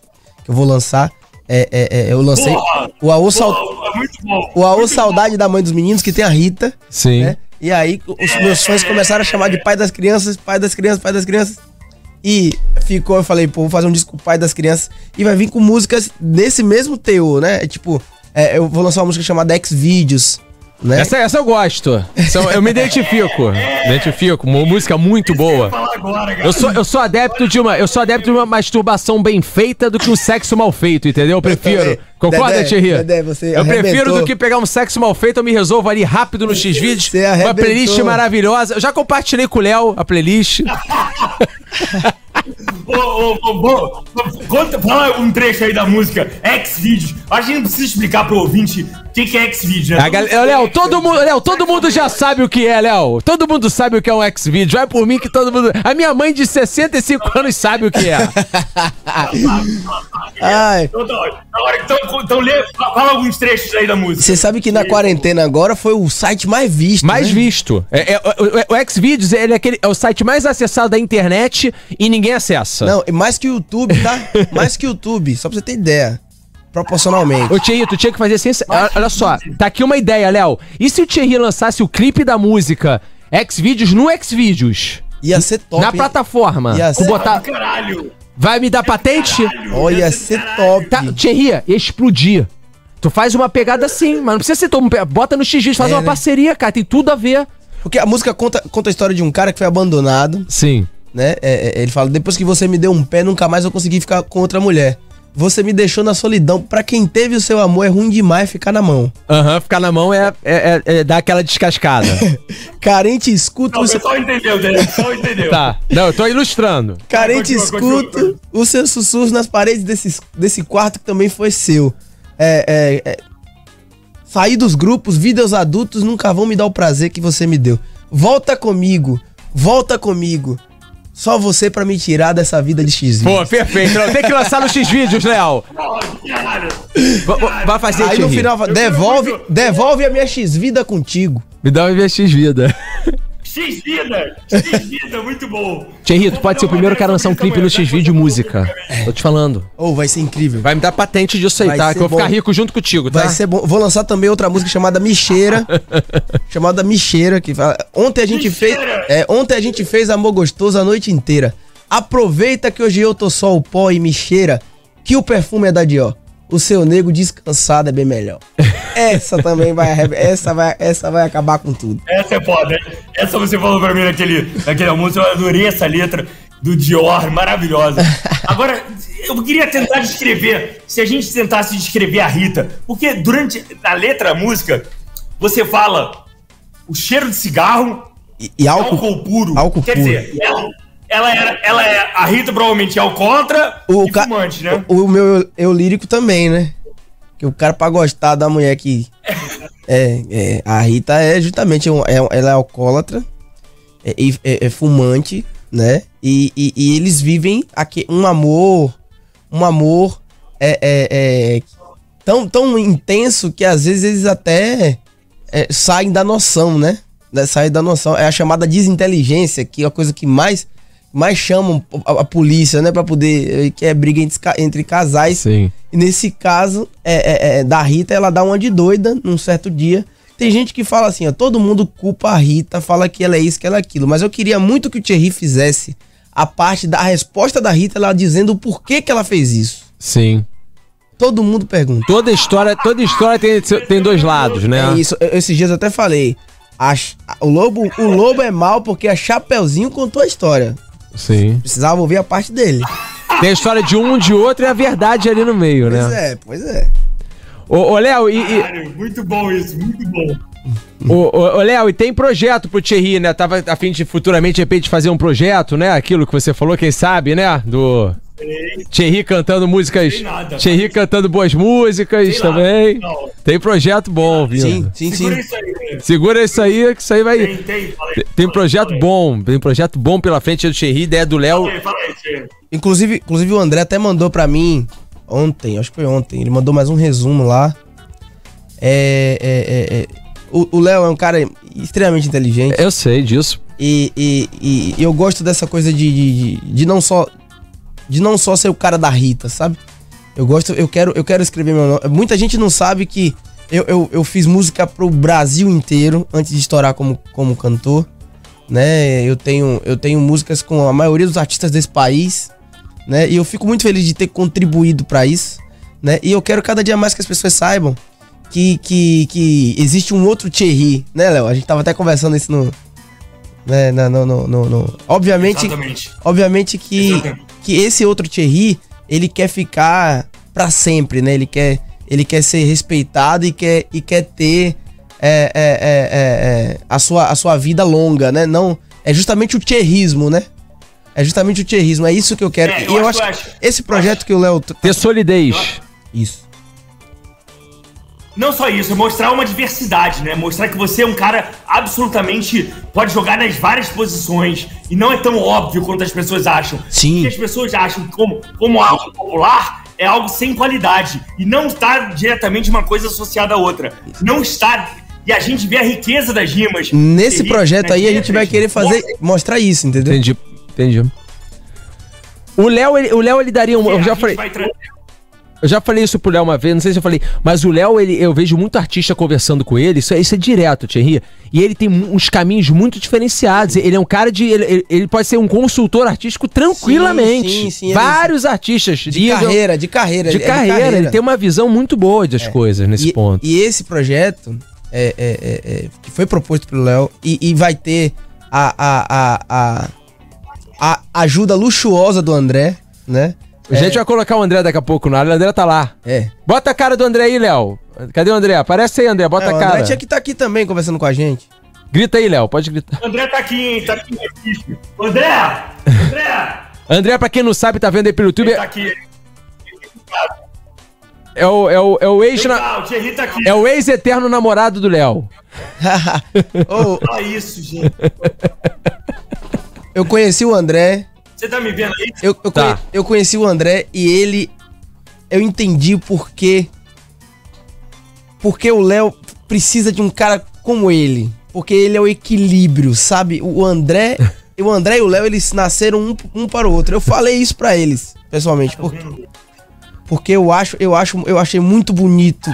que eu vou lançar. É, é, é, eu lancei Porra! o é muito bom. o Aô Saudade da Mãe dos Meninos, que tem a Rita. Sim. né? E aí os meus fãs começaram a chamar de Pai das Crianças, Pai das Crianças, Pai das Crianças. E ficou, eu falei, pô, vou fazer um disco Pai das Crianças. E vai vir com músicas desse mesmo teor, né? É tipo, é, eu vou lançar uma música chamada X-Videos, né? Essa, essa eu gosto. Essa eu- eu me identifico. (laughs) Identifico. Uma música muito boa. Eu sou, eu sou adepto de uma, eu sou adepto de uma masturbação bem feita do que um sexo mal feito, entendeu? Eu prefiro. Concorda, Thierry? Eu prefiro do que pegar um sexo mal feito, eu me resolvo ali rápido no X-Vídeos. Você Uma playlist maravilhosa. Eu já compartilhei com o Léo a playlist. (laughs) Ô, ô, ô, ô, conta, fala um trecho aí da música X-Videos. Acho que não precisa explicar pro ouvinte o que, que é X-Videos, né? A gal- Ô, Léo, todo mundo, Léo, todo mundo já sabe o que é, Léo. Todo mundo sabe o que é um X-Vídeo. Vai por mim que todo mundo. A minha mãe de 65 anos sabe o que é. (laughs) Ai, Então, então, então lê, fala alguns trechos aí da música. você sabe que na quarentena agora foi o site mais visto. Mais né? visto. É, é- o, o- Xvideos ele é, aquele, é o site mais acessado da internet e ninguém acessa. Não, é mais que o YouTube, tá? (laughs) mais que o YouTube, só pra você ter ideia. Proporcionalmente. Ô Thierry, tu tinha que fazer ciência. Olha- Olha só, tá aqui uma ideia, Léo. E se o Thierry lançasse o clipe da música Xvideos no Xvideos? Ia ser top. na plataforma. Ia ser- botar. Caralho. Vai me dar patente? Olha, ia ser top. Tá, Thierry, ia explodir. Tu faz uma pegada assim, mas não precisa ser todo. Bota no Xvideos, faz É, uma né? parceria, cara. Tem tudo a ver. Porque a música conta, conta a história de um cara que foi abandonado, Sim. Né? É, é, ele fala: depois que você me deu um pé, nunca mais eu consegui ficar com outra mulher. Você me deixou na solidão. Pra quem teve o seu amor, é ruim demais ficar na mão. Aham, ficar na mão é, é, é- é dar aquela descascada. (laughs) Carente escuta Não, o seu. pessoal entendeu, Daniel. O pessoal entendeu. tá. Não, eu tô ilustrando. Carente Continua, continua, escuta os seus sussurros nas paredes desse, desse quarto que também foi seu. É, é, é, sair dos grupos, vida aos adultos nunca vão me dar o prazer que você me deu. Volta comigo, volta comigo. Só você pra me tirar dessa vida de X. Pô, perfeito. Tem que lançar no X-Vídeos, Léo. Caralho. Va- va- Vai fazer, Aí no final, devolve, devolve a minha X vida contigo. Me dá uma minha X-Vida. X-Vida. X-Vida, muito bom. Thierry, tu pode ser o primeiro cara a lançar um clipe no X-Vídeo música. Tô te falando. Oh, vai ser incrível. Vai me dar patente disso aí, Vai tá? Que eu vou ficar rico junto contigo, tá? Vai ser bom. Vou lançar também outra música chamada Micheira. (laughs) chamada Micheira, que fala. Ontem a gente fez. Micheira. É, ontem a gente fez amor gostoso a noite inteira. Aproveita que hoje eu tô só o pó e me cheira, que o perfume é da Dior. O seu nego descansado é bem melhor. (laughs) Essa também vai, essa vai, essa vai acabar com tudo. Essa é foda. Essa você falou pra mim naquele, naquele almoço, eu adorei essa letra do Dior, maravilhosa. (laughs) Agora, eu queria tentar descrever, se a gente tentasse descrever a Rita, porque durante a letra, a música, você fala o cheiro de cigarro, E, e álcool, álcool, puro. álcool Quer puro. dizer, ela, ela, era, ela é, a Rita provavelmente é alcoólatra o, e fumante, né? o, o meu eu, lírico também, né? Que o cara pra gostar da mulher que. (laughs) É, é, a Rita é justamente. um- é- ela é alcoólatra, é, é- é fumante, né? E, e- e eles vivem aqui um amor. Um amor é, é- é tão, tão intenso que às vezes eles até é, saem da noção, né? Da- Saem da noção. É a chamada desinteligência, que é a coisa que mais, mais chamam a, a polícia, né? Pra poder. que é briga entre, entre casais. Sim. E nesse caso, é, é- é, da Rita, ela dá uma de doida num certo dia. Tem gente que fala assim, ó, todo mundo culpa a Rita, fala que ela é isso, que ela é aquilo. Mas eu queria muito que o Thierry fizesse a parte da resposta da Rita, ela dizendo o porquê que ela fez isso. Sim. Todo mundo pergunta. Toda história, toda história tem, tem dois lados, né? É isso, eu- esses dias eu até falei. a o, lobo, o lobo é mal porque a Chapeuzinho contou a história. Sim. Precisava ouvir a parte dele. Tem a história de um, de outro e a verdade ali no meio, Pois né? é, pois é. Ô, ô Léo, e, e- muito bom isso, muito bom. ô, ô, ô, Léo, e tem projeto pro Thierry, né? Tava a fim de futuramente, de repente, fazer um projeto, né? Aquilo que você falou, quem sabe, né? Do Thierry cantando músicas. Nada, Thierry cantando boas músicas também. Não. Tem projeto bom vindo. Sim, sim, Segura sim. isso aí, né? Segura isso aí, que isso aí vai. Tem, tem, fala aí. Tem projeto fala aí. bom, tem projeto bom pela frente do Thierry, ideia do Léo. Inclusive, inclusive o André até mandou pra mim ontem, acho que foi ontem. Ele mandou mais um resumo lá. É, é, é, é, o Léo é um cara extremamente inteligente. Eu sei disso. E, e- e- eu gosto dessa coisa de, de- de não só de não só ser o cara da Rita, sabe? Eu gosto, eu quero, eu quero escrever meu nome. Muita gente não sabe que eu, eu, eu fiz música pro Brasil inteiro antes de estourar como, como cantor, né? Eu tenho, eu tenho músicas com a maioria dos artistas desse país, né? E eu fico muito feliz de ter contribuído pra isso, né? E eu quero cada dia mais que as pessoas saibam que, que, que existe um outro Thierry, né, Léo? A gente tava até conversando isso no, né, no, no- no- Obviamente, Exatamente. obviamente que, Exatamente. Que esse outro Thierry, ele quer ficar pra sempre, né? Ele quer, ele quer ser respeitado e quer, e quer ter é, é, é, é, é, a, sua, a sua vida longa, né? Não, é justamente o Thierrismo, né? É justamente o Thierrismo, é isso que eu quero. É, e eu eu acho- acho, acho- esse projeto que o Léo... Ter solidez. Isso. Não só isso, é mostrar uma diversidade, né? Mostrar que você é um cara absolutamente pode jogar nas várias posições e não é tão óbvio quanto as pessoas acham. Sim. O que as pessoas acham como, como algo popular é algo sem qualidade e não está diretamente uma coisa associada à outra. Não está. E a gente vê a riqueza das rimas. Nesse projeto aí a gente vai querer fazer, mostrar isso, entendeu? Entendi, entendi. O Léo, ele, o Léo, ele daria um. E Eu a já gente falei. vai trazer- Eu já falei isso pro Léo uma vez, não sei se eu falei, mas o Léo, ele, eu vejo muito artista conversando com ele, isso, é- isso é direto, Thierry. E ele tem uns caminhos muito diferenciados. Ele é um cara de. Ele, ele- ele pode ser um consultor artístico tranquilamente. sim, sim, ele- Vários artistas De ligam- carreira, de carreira. De é carreira, ele tem uma visão muito boa das coisas nesse e, ponto. E esse projeto é, é- é- é- que foi proposto pelo Léo e, e vai ter a, a, a, a, a ajuda luxuosa do André, né? A gente vai colocar o André daqui a pouco na área, o André tá lá. É. Bota a cara do André aí, Léo. Cadê o André? Aparece aí, André, bota É, o a André cara. tinha que estar aqui também conversando com a gente. Grita aí, Léo, pode gritar. O André tá aqui, hein? Tá aqui Recife. André! André! André, pra quem não sabe, tá vendo aí pelo YouTube, Ele tá aqui. é o, é o, é o ex... na- Ah, o Thierry tá aqui. É o ex-eterno namorado do Léo. Ô, (laughs) Fala isso, gente. eu conheci o André, Você tá me vendo aí? eu, eu, Tá. conhe- eu conheci o André e ele. Eu entendi o porquê. Porque o Léo precisa de um cara como ele. Porque ele é o equilíbrio, sabe? O André. (laughs) o André e o Léo, eles nasceram um, um para o outro. Eu falei isso pra eles, pessoalmente. Porque, porque eu acho, eu acho, eu achei muito bonito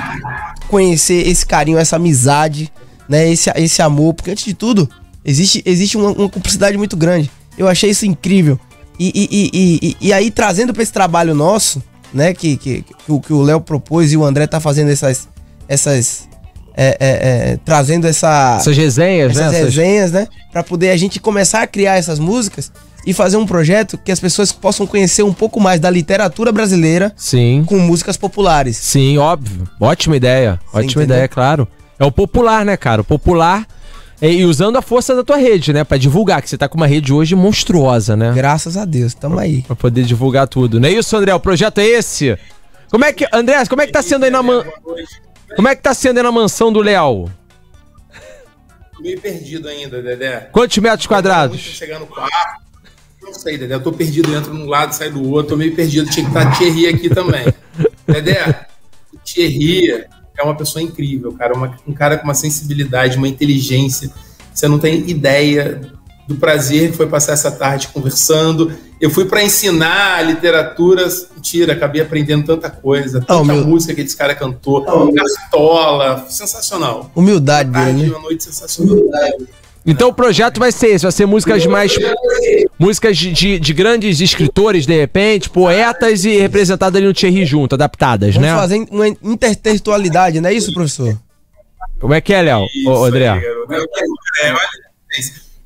conhecer esse carinho, essa amizade, né? Esse, esse amor. Porque antes de tudo, existe, existe uma, uma cumplicidade muito grande. Eu achei isso incrível. E, e, e, e, e- aí, trazendo pra esse trabalho nosso, né, que, que, que, o- que o Léo propôs e o André tá fazendo essas. essas é, é, é, trazendo essa, Essas resenhas, essas né? Essas- resenhas, né? Pra poder a gente começar a criar essas músicas e fazer um projeto que as pessoas possam conhecer um pouco mais da literatura brasileira Sim. com músicas populares. Sim, óbvio. Ótima ideia. Ótima entendeu? ideia, claro. É o popular, né, cara? O popular. É, E usando a força da tua rede, né? Pra divulgar, que você tá com uma rede hoje monstruosa, né? Graças a Deus, tamo aí. Pra poder divulgar tudo. Não é isso, André? O projeto é esse? Como é que. André, como é que tá sendo aí na man... Como é que tá sendo aí na mansão do Léo? Tô meio perdido ainda, Dedé. Quantos metros quadrados? chegar no quarto. Não sei, Dedé. Eu tô perdido, entro num lado, saio do outro. Tô meio perdido. Tinha que estar Thierry aqui também. (laughs) Dedé, Thierry é uma pessoa incrível, cara. Uma- um cara com uma sensibilidade, uma inteligência. Você não tem ideia do prazer que foi passar essa tarde conversando. Eu fui para ensinar literatura. Mentira, acabei aprendendo tanta coisa. Tanta Oh, meu- música que esse cara cantou. Cartola. Sensacional. Humildade Tarde, dele, né? uma noite sensacional. Então o projeto vai ser esse, vai ser músicas mais. Músicas de, de, de grandes escritores, de repente, poetas e representadas ali no Thierry junto, adaptadas, Vamos né? fazer uma intertextualidade, não é isso, professor? Como é que é, Léo? Ô, André? É, olha,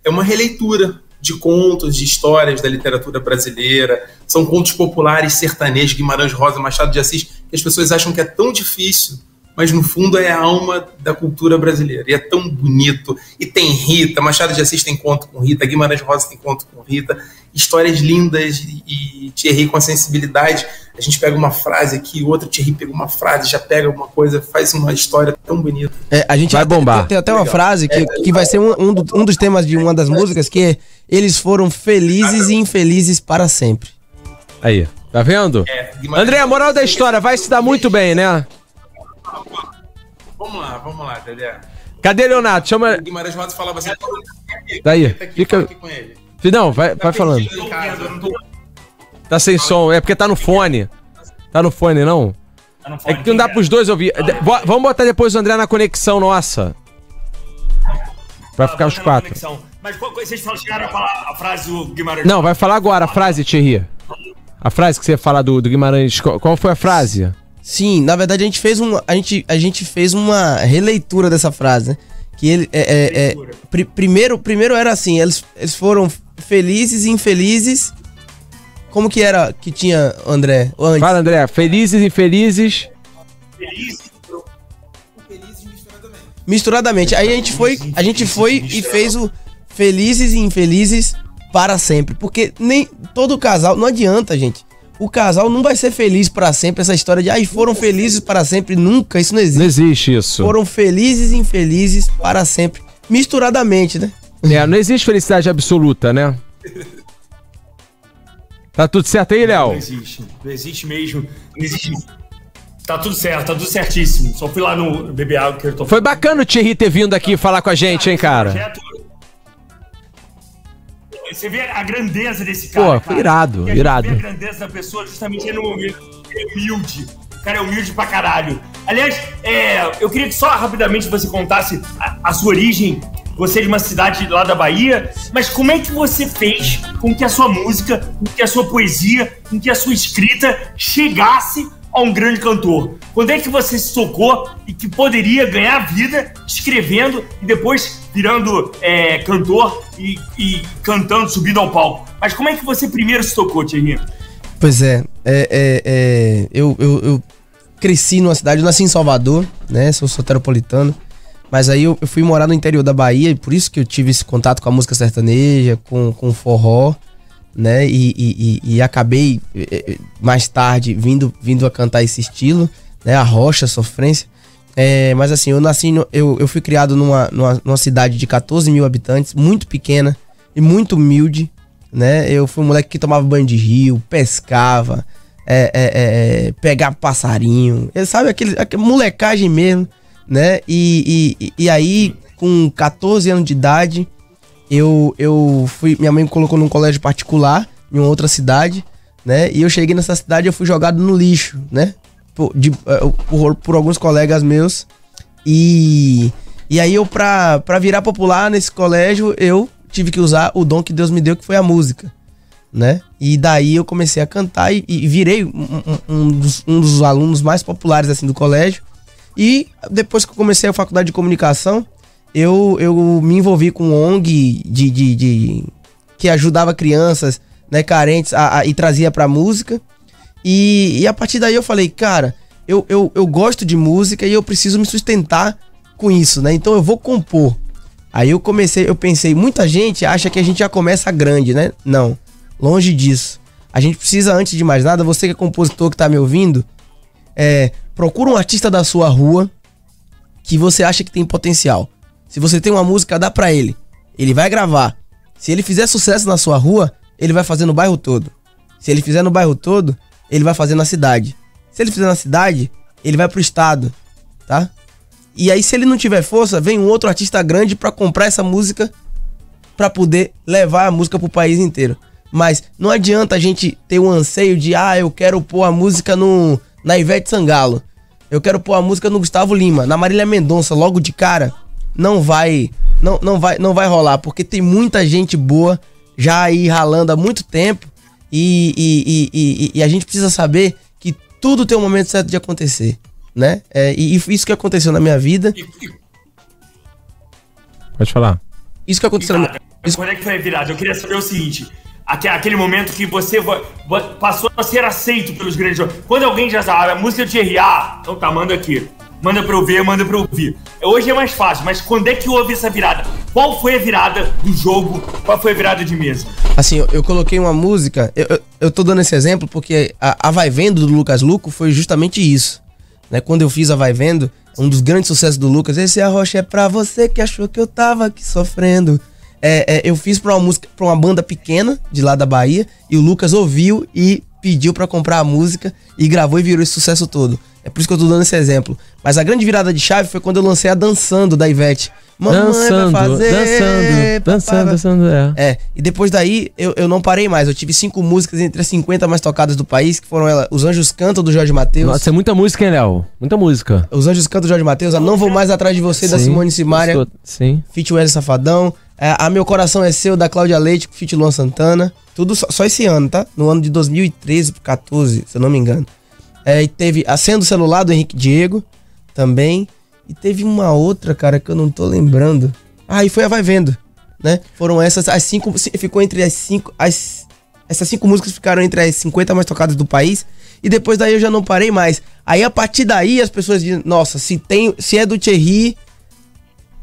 é uma releitura de contos, de histórias da literatura brasileira. São contos populares sertanejos, Guimarães Rosa, Machado de Assis, que as pessoas acham que é tão difícil, mas no fundo é a alma da cultura brasileira. E é tão bonito. E tem Rita, Machado de Assis tem conto com Rita, Guimarães Rosa tem conto com Rita. Histórias lindas e, Thierry com a sensibilidade. A gente pega uma frase aqui, outra Thierry pega uma frase, já pega alguma coisa, faz uma história tão bonita. É, a gente Vai até- bombar. Tem, até uma frase que, que vai ser um, um, do- um dos temas de uma das músicas, que é Eles foram felizes e infelizes para sempre. Aí, tá vendo? É, Guimarães André, a moral da história, vai se dar muito bem, né? Vamos lá, vamos lá, Dedé. Cadê Leonardo? Chama. O Guimarães Rosa falava assim: Daí, Fica aqui, fica. aqui com ele. Não, vai, vai falando. casa. Tá sem som, é porque tá no fone. Tá no fone, não? Tá no É fone, que não dá pros dois ouvir. De- bo- Vamos botar depois o André na conexão nossa. Vai Ah, ficar os quatro. Mas qual, vocês falaram, chegaram a falar a frase do Guimarães? Não, vai falar agora a frase, Thierry. A frase que você ia falar do, do Guimarães. Qual foi a frase? Sim, na verdade a gente fez uma, a gente, a gente fez uma releitura dessa frase, né? Que ele é, é- é- pri- primeiro, primeiro era assim, eles, eles foram felizes e infelizes. Como que era que tinha André antes? Fala, André. Felizes, infelizes. Feliz. misturadamente. Aí a gente foi, a gente foi e fez o felizes e infelizes para sempre, porque nem todo casal, não adianta, gente. O casal não vai ser feliz para sempre essa história de ai, foram felizes para sempre, nunca, isso não existe. Não existe isso. Foram felizes e infelizes para sempre, misturadamente, né? É, não existe felicidade absoluta, né? Tá tudo certo aí, Não Léo? existe. Não existe mesmo. Não existe. Tá tudo certo, tá tudo certíssimo. Só fui lá no beber água que eu tô Foi bacana o Thierry ter vindo aqui falar com a gente, hein, cara? Projeto- Você vê a grandeza desse cara. Pô, cara. foi irado, E a irado. vê a grandeza da pessoa justamente no momento. Ele é humilde. O cara é humilde pra caralho. Aliás, é, eu queria que só rapidamente você contasse a, a sua origem. Você é de uma cidade lá da Bahia, mas como é que você fez com que a sua música, com que a sua poesia, com que a sua escrita chegasse a um grande cantor? Quando é que você se tocou e que poderia ganhar vida escrevendo e depois virando é, cantor e, e cantando, subindo ao palco? Mas como é que você primeiro se tocou, Thierry? Pois é, é, é, é, eu, eu, eu cresci numa cidade, eu nasci em Salvador, né? Sou soteropolitano. Mas aí eu, eu fui morar no interior da Bahia e por isso que eu tive esse contato com a música sertaneja, com, com o forró, né? E, e, e- e acabei eh, eh, mais tarde vindo, vindo a cantar esse estilo, né? A rocha, a sofrência. É, mas assim, eu nasci, no- eu, eu fui criado numa, numa, numa cidade de 14 mil habitantes, muito pequena e muito humilde, né? Eu fui um moleque que tomava banho de rio, pescava, é, é, é, é, pegava passarinho, sabe, aquele, aquele molecagem mesmo, né? E, e, e aí, com 14 anos de idade, eu, eu fui. Minha mãe me colocou num colégio particular, em uma outra cidade, né? E eu cheguei nessa cidade e eu fui jogado no lixo, né? Por, de- eh, por, por alguns colegas meus. E, e aí eu, pra, pra virar popular nesse colégio, eu tive que usar o dom que Deus me deu, que foi a música. né? E daí eu comecei a cantar e, e virei um, um- um dos, um dos alunos mais populares assim do colégio. E depois que eu comecei a faculdade de comunicação, eu, eu me envolvi com ONG de, de, de- que ajudava crianças né, carentes a, a- e trazia pra música. E, e a partir daí eu falei, cara, eu, eu, eu gosto de música e eu preciso me sustentar com isso, né? Então eu vou compor. Aí eu comecei, eu pensei, muita gente acha que a gente já começa grande, né? Não, longe disso. A gente precisa, antes de mais nada, você que é compositor que tá me ouvindo, é, procura um artista da sua rua que você acha que tem potencial. Se você tem uma música, dá pra ele. Ele vai gravar. Se ele fizer sucesso na sua rua, ele vai fazer no bairro todo. Se ele fizer no bairro todo, ele vai fazer na cidade. Se ele fizer na cidade, ele vai pro estado, tá? E aí se ele não tiver força, vem um outro artista grande pra comprar essa música pra poder levar a música pro país inteiro. Mas não adianta a gente ter o anseio de, ah, eu quero pôr a música no na Ivete Sangalo. Eu quero pôr a música no Gustavo Lima, na Marília Mendonça, logo de cara. Não vai, não, não vai, não vai rolar, porque tem muita gente boa já aí ralando há muito tempo e, e, e, e- e a gente precisa saber que tudo tem um momento certo de acontecer, né? É, e, e isso que aconteceu na minha vida, Pode falar. isso que aconteceu na minha... Isso, quando é que foi a virada? Eu queria saber o seguinte: aque- aquele momento que você vo- vo- passou a ser aceito pelos grandes jogos. Quando alguém já sabe, a música de ah, então tá, manda aqui. Manda pra eu ver, manda pra eu ouvir. Hoje é mais fácil, mas quando é que houve essa virada? Qual foi a virada do jogo? Qual foi a virada de mesa? Assim, eu, eu coloquei uma música. Eu, eu, eu tô dando esse exemplo porque a, a Vai Vendo do Lucas Luco foi justamente isso. Né? Quando eu fiz a Vai Vendo, um dos grandes sucessos do Lucas, esse arrocha é pra você que achou que eu tava aqui sofrendo. É, é, eu fiz pra uma música, pra uma banda pequena de lá da Bahia, e o Lucas ouviu e pediu pra comprar a música e gravou e virou esse sucesso todo. É por isso que eu tô dando esse exemplo. Mas a grande virada de chave foi quando eu lancei a Dançando da Ivete. Mamãe vai dançando, fazer, dançando, dançando, vai- dançando, é. é, e depois daí eu, eu não parei mais. Eu tive cinco músicas entre as 50 mais tocadas do país, que foram ela, Os Anjos Cantam do Jorge Matheus. Nossa, é muita música, hein, Léo? Muita música. Os Anjos Cantam do Jorge Matheus, a Não Vou Mais Atrás de Você, da Sim, Simone Simaria. Sim. Wesley Safadão. É, a Meu Coração é Seu, da Cláudia Leite, Fit Luan Santana. Tudo só, só esse ano, tá? No ano de 2013 pro 14, se eu não me engano. É, e teve Acendo o Celular, do Henrique Diego, também. E teve uma outra, cara, que eu não tô lembrando. Ah, e foi a Vai Vendo, né? Foram essas, as cinco, ficou entre as cinco, as, essas cinco músicas ficaram entre as 50 mais tocadas do país. E depois daí eu já não parei mais. Aí a partir daí as pessoas dizem, nossa, se tem, se é do Thierry,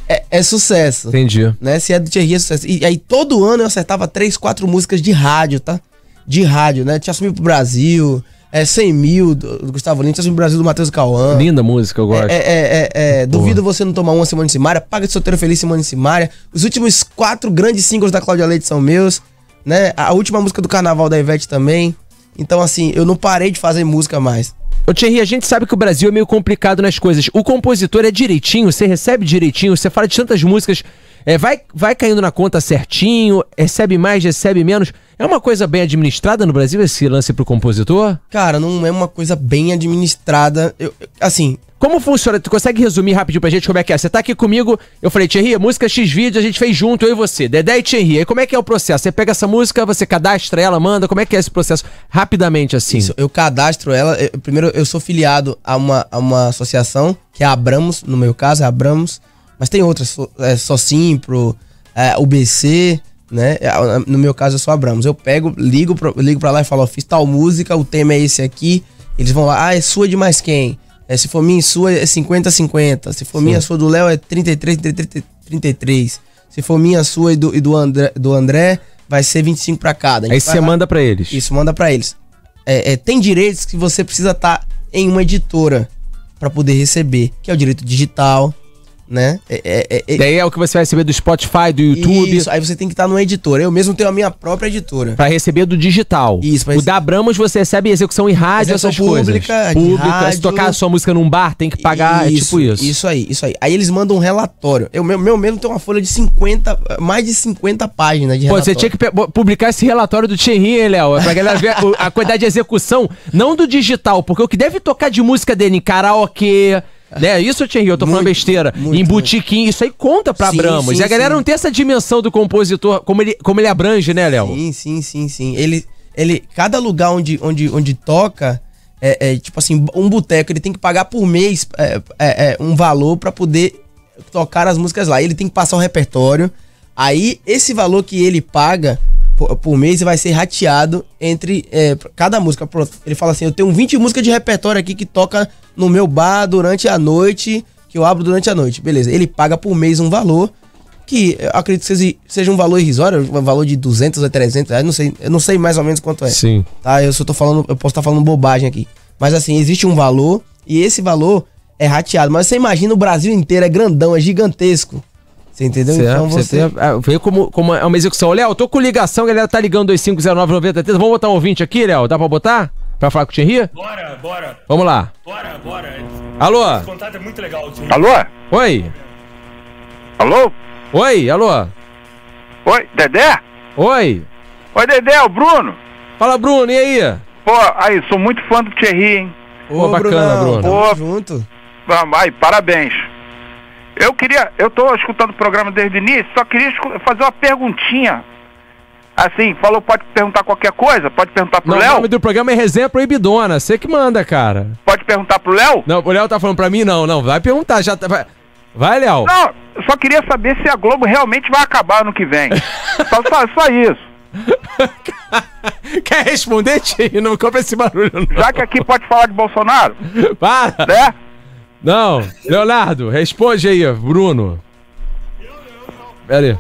é, é sucesso Entendi. né? Se é do Thierry, é sucesso. E aí todo ano eu acertava três, quatro músicas de rádio, tá? De rádio, né? Tinha Sumiu pro Brasil, é 100 mil do, Gustavo Lima, tinha Sumiu pro Brasil do Matheus Cauã. Linda música, eu gosto. É, é, é, é, Duvido você não tomar uma Simone Simaria, Paga de Solteiro Feliz Simone Simaria. Os últimos quatro grandes singles da Cláudia Leite são meus, né? A última música do Carnaval da Ivete também. Então, assim, eu não parei de fazer música mais. Ô Thierry, a gente sabe que o Brasil é meio complicado nas coisas. O compositor é direitinho, você recebe direitinho, você fala de tantas músicas, é, vai, vai caindo na conta certinho, recebe mais, recebe menos. É uma coisa bem administrada no Brasil esse lance pro compositor? Cara, não é uma coisa bem administrada. Eu, eu- assim, Como funciona? Tu consegue resumir rapidinho pra gente como é que é? Você tá aqui comigo, eu falei, Thierry, música X vídeo, a gente fez junto, eu e você, Dedé e Thierry. Aí como é que é o processo? Você pega essa música, você cadastra ela, manda, como é que é esse processo? Rapidamente assim. Isso, eu cadastro ela. eu- primeiro, eu sou filiado a uma, a uma associação, que é a Abramos, no meu caso, é a Abramos. Mas tem outras, so- é, Socimpro, é, UBC, né? É, No meu caso, eu sou Abramos. Eu pego, ligo pra, ligo pra lá e falo, ó, fiz tal música, o tema é esse aqui. Eles vão lá, ah, é sua de mais quem? É, se for minha e sua, é 50-50. Se for minha e sua do Léo, é 33, 33, 33. Se for minha, sua e do, e do, André, do André, vai ser 25 pra cada. Aí você manda pra eles. isso, manda pra eles. É, é, tem direitos que você precisa estar em uma editora pra poder receber, que é o direito digital, né? É, é, é- é- Daí é o que você vai receber do Spotify, do YouTube. Isso, aí você tem que estar numa editora. Eu mesmo tenho a minha própria editora. Pra receber do digital. Isso, O da Abramos você recebe execução em rádio, Execução essas coisas. pública, de Pública. Se rádio. tocar a sua música num bar, tem que pagar. é tipo isso. Isso aí, isso aí. Aí eles mandam um relatório. Eu meu, meu mesmo tem uma folha de 50, mais de 50 páginas de Pô, relatório. você tinha que publicar esse relatório do Thierry, hein, Léo? É pra galera ver a, a quantidade de execução, não do digital, porque o que deve tocar de música dele em karaokê, Né? Isso, Thierry, eu tô falando Muito, besteira. muito, em botiquim, isso aí conta pra Sim, sim, e a galera sim. não tem essa dimensão do compositor, como ele, como ele abrange, né, Léo? Sim, sim, sim, sim. Ele, ele, cada lugar onde, onde, onde toca, é, é, tipo assim, um boteco, ele tem que pagar por mês é, é, é, um valor pra poder tocar as músicas lá. Ele tem que passar o repertório. Aí, esse valor que ele paga por, por mês vai ser rateado entre é, cada música. Pronto. Ele fala assim: eu tenho 20 músicas de repertório aqui que toca no meu bar durante a noite, que eu abro durante a noite. Beleza. Ele paga por mês um valor que eu acredito que seja, um valor irrisório, um valor de 200 a 300 reais, não sei, eu não sei mais ou menos quanto é. Sim. Tá, eu só tô falando, eu posso estar falando bobagem aqui. Mas assim, existe um valor e esse valor é rateado. Mas você imagina o Brasil inteiro, é grandão, é gigantesco. Você entendeu? Certo, então você você. ah, vê como, como é uma execução. Ô, Léo, tô com ligação, galera tá ligando 250993. Vamos botar um ouvinte aqui, Léo? Dá pra botar? Pra falar com o Thierry? Bora, bora, Vamos lá. bora, bora. Alô? Esse contato é muito legal, tio. Alô? Oi? Alô? Oi? Alô? Oi, Dedé? Oi? Oi, Dedé, é o Bruno. Fala, Bruno, e aí? Pô, aí, sou muito fã do Thierry, hein? Pô, bacana, Bruno. tamo Pô. junto. Vamos, aí, parabéns. Eu queria, eu tô escutando o programa desde o início, só queria fazer uma perguntinha. Assim, falou, pode perguntar qualquer coisa? Pode perguntar pro Não, o Léo? nome do programa é Resenha Proibidona. Você que manda, cara. Pode perguntar pro Léo? Não, o Léo tá falando pra mim? Não, não. Vai perguntar. Já tá, vai, vai Léo. Não, eu só queria saber se a Globo realmente vai acabar ano que vem. (laughs) só, só, só isso. (laughs) Quer responder, Thierry? Não compra esse barulho, não. Já que aqui pode falar de Bolsonaro, Para. né? Não. Leonardo, responde aí, Bruno. Pera aí.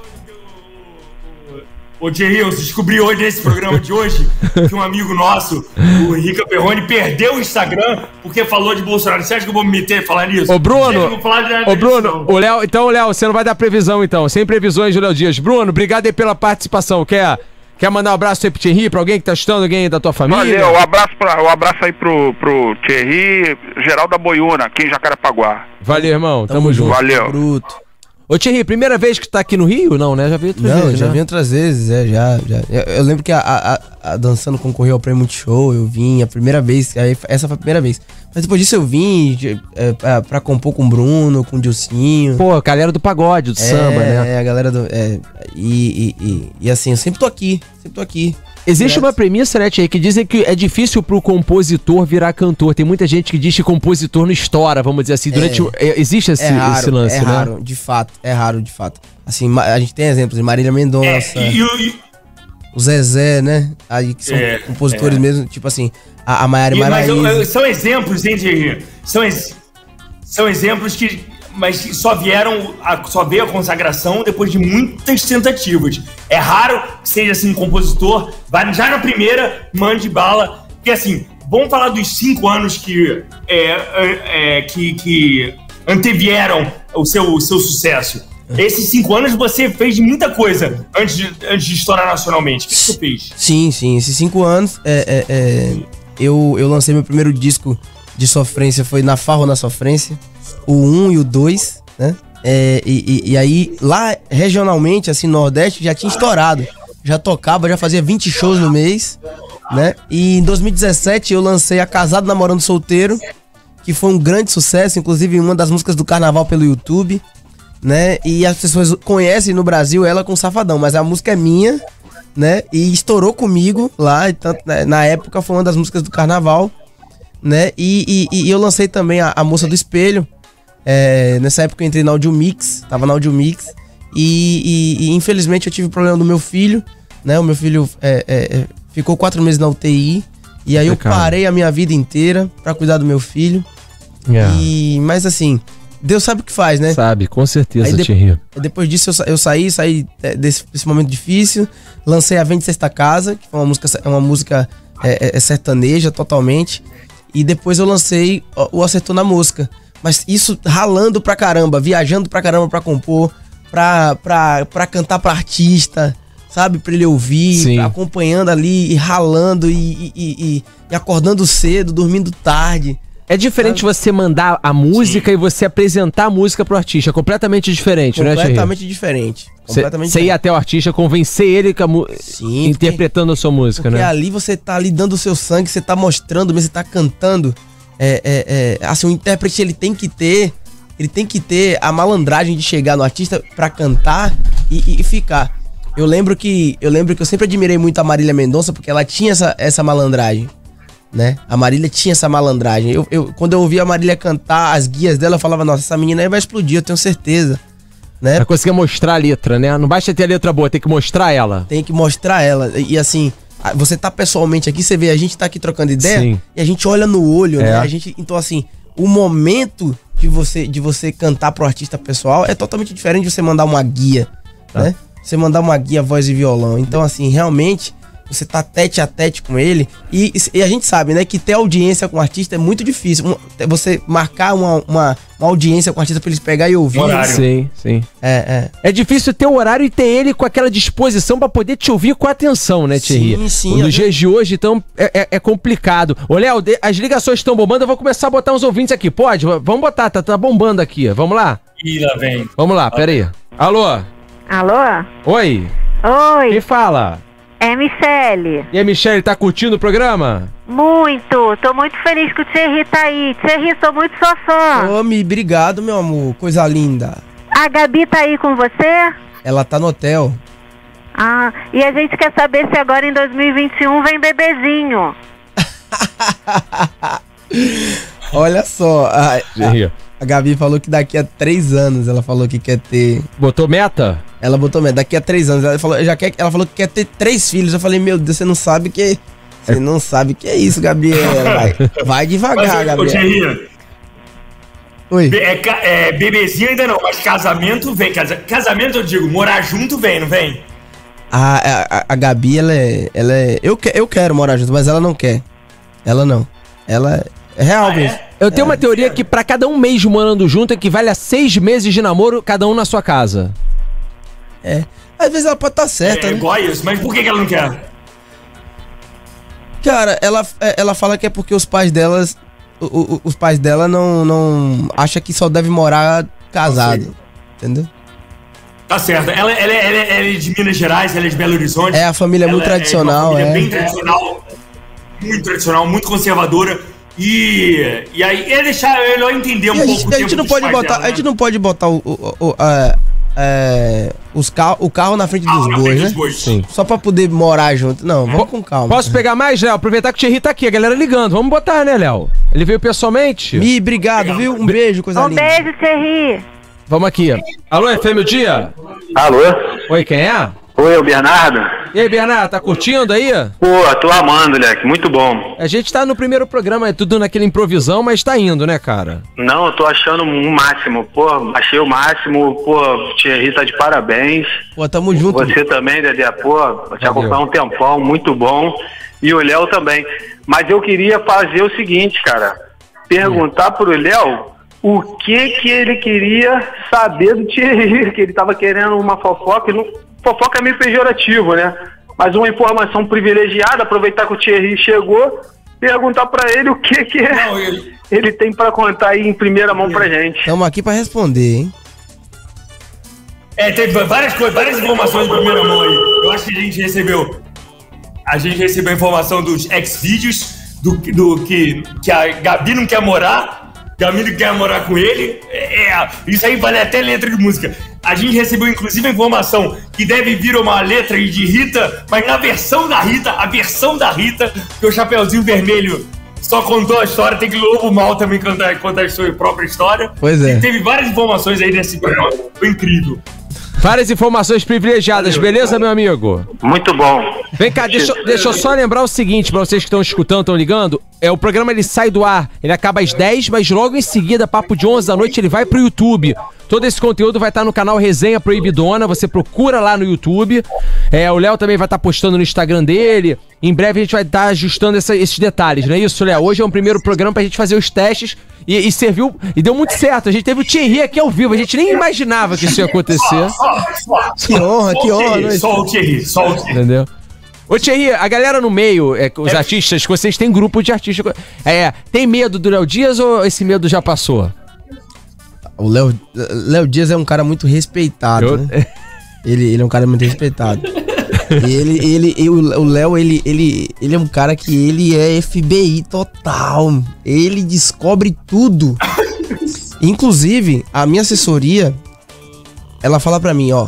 Ô, Thierry, eu descobri hoje nesse programa de hoje que um amigo nosso, o Rica Perrone, perdeu o Instagram porque falou de Bolsonaro. Você acha que eu vou me meter a falar nisso? Ô, Bruno. Ô, Bruno, o Léo. Então, Léo, você não vai dar previsão, então. Sem previsões do Léo Dias. Bruno, obrigado aí pela participação. Quer, quer mandar um abraço aí pro Thierry, pra alguém que tá assistindo, alguém da tua família? Valeu, um abraço, pra, um abraço aí pro, pro Thierry, geral da Boiúna, aqui em Jacarepaguá. Valeu, irmão. Tamo, junto. Valeu. Bruto. Ô, Thierry, primeira vez que tá aqui no Rio? Não, né? Já veio outras Não, vezes, já né? vim outras vezes, é, já, já. Eu, lembro que a, a, a- a Dançando concorreu ao Prêmio Multishow, eu vim a primeira vez, aí, essa foi a primeira vez. Mas depois disso eu vim de- é, pra, pra compor com o Bruno, com o Dilcinho. Pô, galera do pagode, do samba, né? É, a galera do. É, e, e, e, e assim, eu sempre tô aqui, sempre tô aqui. Existe uma premissa, né, Tia, que dizem que é difícil pro compositor virar cantor. Tem muita gente que diz que compositor não estoura, vamos dizer assim. Durante o- é, existe esse, É raro, esse lance, é né? raro, de fato, é raro, de fato. Assim, a gente tem exemplos de Marília É, Mendonça, e, e- e- o Zezé, né? Aí que são É, compositores é. mesmo, tipo assim, a, a Maiara e- mas eu- eu- são exemplos, hein? São, ex- são exemplos que. Mas só vieram. A, só veio a consagração depois de muitas tentativas. É raro que seja assim, um compositor, vai já na primeira, mande bala. Porque assim, vamos falar dos cinco anos que. é, é, é, que, que antevieram o seu, o seu sucesso. Esses cinco anos você fez muita coisa antes de, antes de estourar nacionalmente. O que que você fez? Sim, sim, esses cinco anos, é, é, é, eu, eu lancei meu primeiro disco de sofrência, foi Na Farro na Sofrência, o 1 e o 2, né? É, e, e- e aí, lá regionalmente, assim, no Nordeste, já tinha estourado. Já tocava, já fazia 20 shows no mês, né? E em 2017 eu lancei a Casado Namorando Solteiro, que foi um grande sucesso, inclusive uma das músicas do carnaval pelo YouTube, né? E as pessoas conhecem no Brasil ela com Safadão, mas a música é minha, né? E estourou comigo lá, né, na época foi uma das músicas do carnaval, né? E, e- e eu lancei também a, a Moça do Espelho. É, nessa época eu entrei na Audio Mix, tava na Audio Mix. E, e- e, infelizmente eu tive problema do meu filho, né? O meu filho é, é, é, ficou quatro meses na UTI. E aí eu parei a minha vida inteira pra cuidar do meu filho. É. E, mas assim, Deus sabe o que faz, né? Sabe, com certeza, Aí de- Thierry. Depois disso eu, eu saí, saí é, desse, desse momento difícil, lancei a Vem de Sexta Casa, que foi uma música, é uma música é, é- sertaneja totalmente. E depois eu lancei o, o Acertou na Mosca. Mas isso ralando pra caramba, viajando pra caramba pra compor, pra, pra, pra cantar pra artista, sabe? Pra ele ouvir, Sim. acompanhando ali e ralando e, e- e- acordando cedo, dormindo tarde. É diferente você mandar a música e você apresentar a música pro artista. É completamente diferente, né, Thierry? Completamente diferente. Completamente Você ir até o artista, convencer ele com a mu- Sim, interpretando a sua música, Porque né? ali você tá ali dando o seu sangue, você tá mostrando, mesmo, você tá cantando. É, é, é, assim, o intérprete ele tem que ter. Ele tem que ter a malandragem de chegar no artista pra cantar e, e- ficar. Eu lembro que. Eu lembro que eu sempre admirei muito a Marília Mendonça, porque ela tinha essa, essa malandragem. Né? A Marília tinha essa malandragem. Eu, eu, quando eu ouvia a Marília cantar as guias dela, eu falava, nossa, essa menina aí vai explodir, eu tenho certeza. Né? Pra conseguir mostrar a letra, né? Não basta ter a letra boa, tem que mostrar ela. Tem que mostrar ela. E assim, você tá pessoalmente aqui, você vê, a gente tá aqui trocando ideia Sim. e a gente olha no olho, É. né? A gente, então assim, o momento de você de você cantar pro artista pessoal é totalmente diferente de você mandar uma guia, Tá. né? Você mandar uma guia voz e violão. Então assim, realmente você tá tete a tete com ele e, e a gente sabe, né, que ter audiência com o artista é muito difícil. Um- Você marcar uma, uma, uma audiência com o artista pra eles pegar e ouvir. Horário. Sim, sim. É, é. É difícil ter o horário e ter ele com aquela disposição pra poder te ouvir com atenção, né, Thierry? Sim, sim, Nos dias de hoje, então, é, é- é complicado. Ô, Léo, de- as ligações estão bombando, eu vou começar a botar uns ouvintes aqui. Pode? Vamos botar, tá, tá bombando aqui. Vamos lá? Ih, lá vem. Vamos lá, pera aí. Alô? Alô? Oi? Quem Oi, fala? É Michele. E a Michelle, tá curtindo o programa? Muito, tô muito feliz que o Thierry tá aí. Thierry, sou muito sua fã. Ô, Mi, obrigado, meu amor. Coisa linda. A Gabi tá aí com você? Ela tá no hotel. Ah, e a gente quer saber se agora em 2021 vem bebezinho. (laughs) Olha só, a, Thierry. A Gabi falou que daqui a três anos ela falou que quer ter. Botou meta? Ela botou meta, daqui a três anos. Ela falou, já quer, ela falou que quer ter três filhos. Eu falei, meu Deus, você não sabe que. Você não sabe que é isso, Gabriela. Vai, vai devagar, Gabriela. Oi. é, é, bebezinho ainda não, mas casamento vem. Casa- casamento, eu digo, morar junto vem, não vem? A, a, a- a Gabi, ela é. Ela é eu, que, eu quero morar junto, mas ela não quer. Ela não. Ela é real Ah, mesmo. é? Eu tenho uma teoria que pra cada um mês morando junto equivale a seis meses de namoro, cada um na sua casa. É. Às vezes ela pode estar certa, é né? igual isso, mas por que, que ela não quer? Cara, ela, é, ela fala que é porque os pais delas. o- o- os pais dela não, não. acha que só deve morar casado. Entendeu? Tá certo. Ela, ela, é- ela, é- ela é de Minas Gerais, ela é de Belo Horizonte. É, a família é muito tradicional, uma família é. bem tradicional. Muito tradicional, muito conservadora. E, e aí é deixar ela entender um a pouco gente, a gente não pode botar. dela, A gente né? não pode botar o. o, o- a- é, os carro, o carro na frente Ah, dos na bois, frente né? dos bois. Sim. Só pra poder morar junto. Não, vamos com calma. Posso pegar mais, Léo? Aproveitar que o Thierry tá aqui, a galera ligando. Vamos botar, né, Léo? Ele veio pessoalmente? Mi, obrigado, viu? Um beijo, coisa Um linda. beijo, Thierry. Vamos aqui. Alô, FM o Dia? Alô? Oi, quem é? Oi, é o Bernardo? E aí, Bernardo, tá curtindo aí? Pô, tô amando, Leque, muito bom. A gente tá no primeiro programa, é tudo naquele improvisão, mas tá indo, né, cara? Não, eu tô achando o máximo. Pô, achei o máximo. Pô, Thierry tá de parabéns. Pô, tamo junto. Você também, Dedé. Pô, te acompanhar um tempão, muito bom. E o Léo também. Mas eu queria fazer o seguinte, cara. Perguntar pro Léo o que que ele queria saber do Thierry, (laughs) que ele tava querendo uma fofoca. e Não, fofoca é meio pejorativo, né? Mas uma informação privilegiada, aproveitar que o Thierry chegou, perguntar pra ele o que que é- Não, eu- ele tem pra contar aí em primeira mão pra gente. Tamo aqui pra responder, hein? É, teve várias coisas, várias informações de primeira mão aí. Eu acho que a gente recebeu. A gente recebeu informação dos ex-vídeos, do, do que, que a Gabi não quer morar, Gabi não quer morar com ele. É, é, isso aí vale até letra de música. A gente recebeu inclusive a informação que deve vir uma letra de Rita, mas na versão da Rita, a versão da Rita, que o Chapeuzinho Vermelho só contou a história, tem que Lobo Mal também contar, contar a sua própria história. Pois é. E teve várias informações aí nesse programa. Foi incrível. Várias informações privilegiadas, beleza, meu amigo? Muito bom. Vem cá, deixa, deixa eu só lembrar o seguinte, pra vocês que estão escutando, estão ligando. É, o programa ele sai do ar, ele acaba às 10, mas logo em seguida, papo de 11 da noite, ele vai pro YouTube. Todo esse conteúdo vai estar no canal Resenha Proibidona, você procura lá no YouTube. É, o Léo também vai estar postando no Instagram dele. Em breve a gente vai estar ajustando essa- esses detalhes, não é isso, Léo? Hoje é um primeiro programa pra gente fazer os testes e, e serviu, e deu muito certo. A gente teve o Thierry aqui ao vivo, a gente nem imaginava que isso ia acontecer. Que honra, que honra, nós- Só o Thierry, só o Thierry. Entendeu? Ô Thierry, a galera no meio, é, os artistas, que vocês têm grupo de artistas. É, tem medo do Léo Dias ou esse medo já passou? O Léo Léo Dias é um cara muito respeitado, Eu- né? Ele, ele é um cara muito respeitado. E ele, ele, o o Léo, ele, ele, ele é um cara que ele é FBI total. Ele descobre tudo. (laughs) Inclusive, a minha assessoria, ela fala pra mim, ó.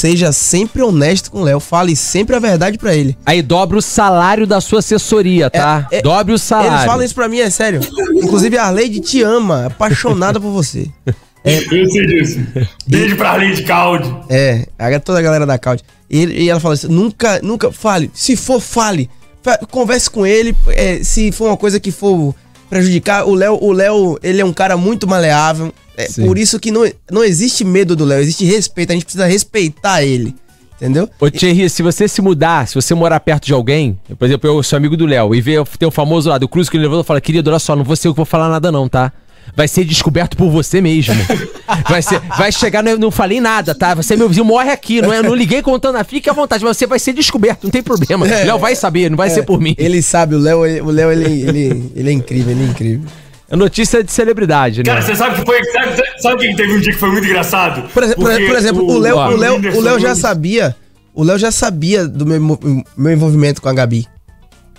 Seja sempre honesto com o Léo, fale sempre a verdade pra ele. Aí dobra o salário da sua assessoria, tá? É, é, Dobre o salário. Eles falam isso pra mim, é sério. Inclusive, a Arleide te ama, apaixonada por você. Eu sei disso. Beijo pra Arlene Caldi. É, a- toda a galera da Caud. E, ele- e ela fala assim: nunca, nunca, fale. Se for, fale. Fa- Converse com ele. é, se for uma coisa que for prejudicar, o Léo, o Léo, ele é um cara muito maleável. É Sim. por isso que não, não existe medo do Léo, existe respeito. A gente precisa respeitar ele. Entendeu? Ô Thierry, se você se mudar, se você morar perto de alguém, por exemplo, eu sou amigo do Léo, e vê, tem o famoso lá do Cruz que ele levou e fala, querido, olha só, não vou ser eu que vou falar nada não, tá? Vai ser descoberto por você mesmo. (laughs) Vai, ser, vai chegar, não, não falei nada, tá? Você, meu vizinho, morre aqui. Não, é, não liguei contando, a- fique à vontade, mas você vai ser descoberto, não tem problema. É. Léo vai saber, não vai ser por mim. Ele sabe, o Léo, o Léo, ele, ele, ele é incrível, ele é incrível. É notícia de celebridade, né? Cara, você sabe que foi. Sabe, sabe o que teve um dia que foi muito engraçado? Por, por- por exemplo, o Léo, o Léo, o Léo já sabia. O Léo já sabia do meu, meu envolvimento com a Gabi.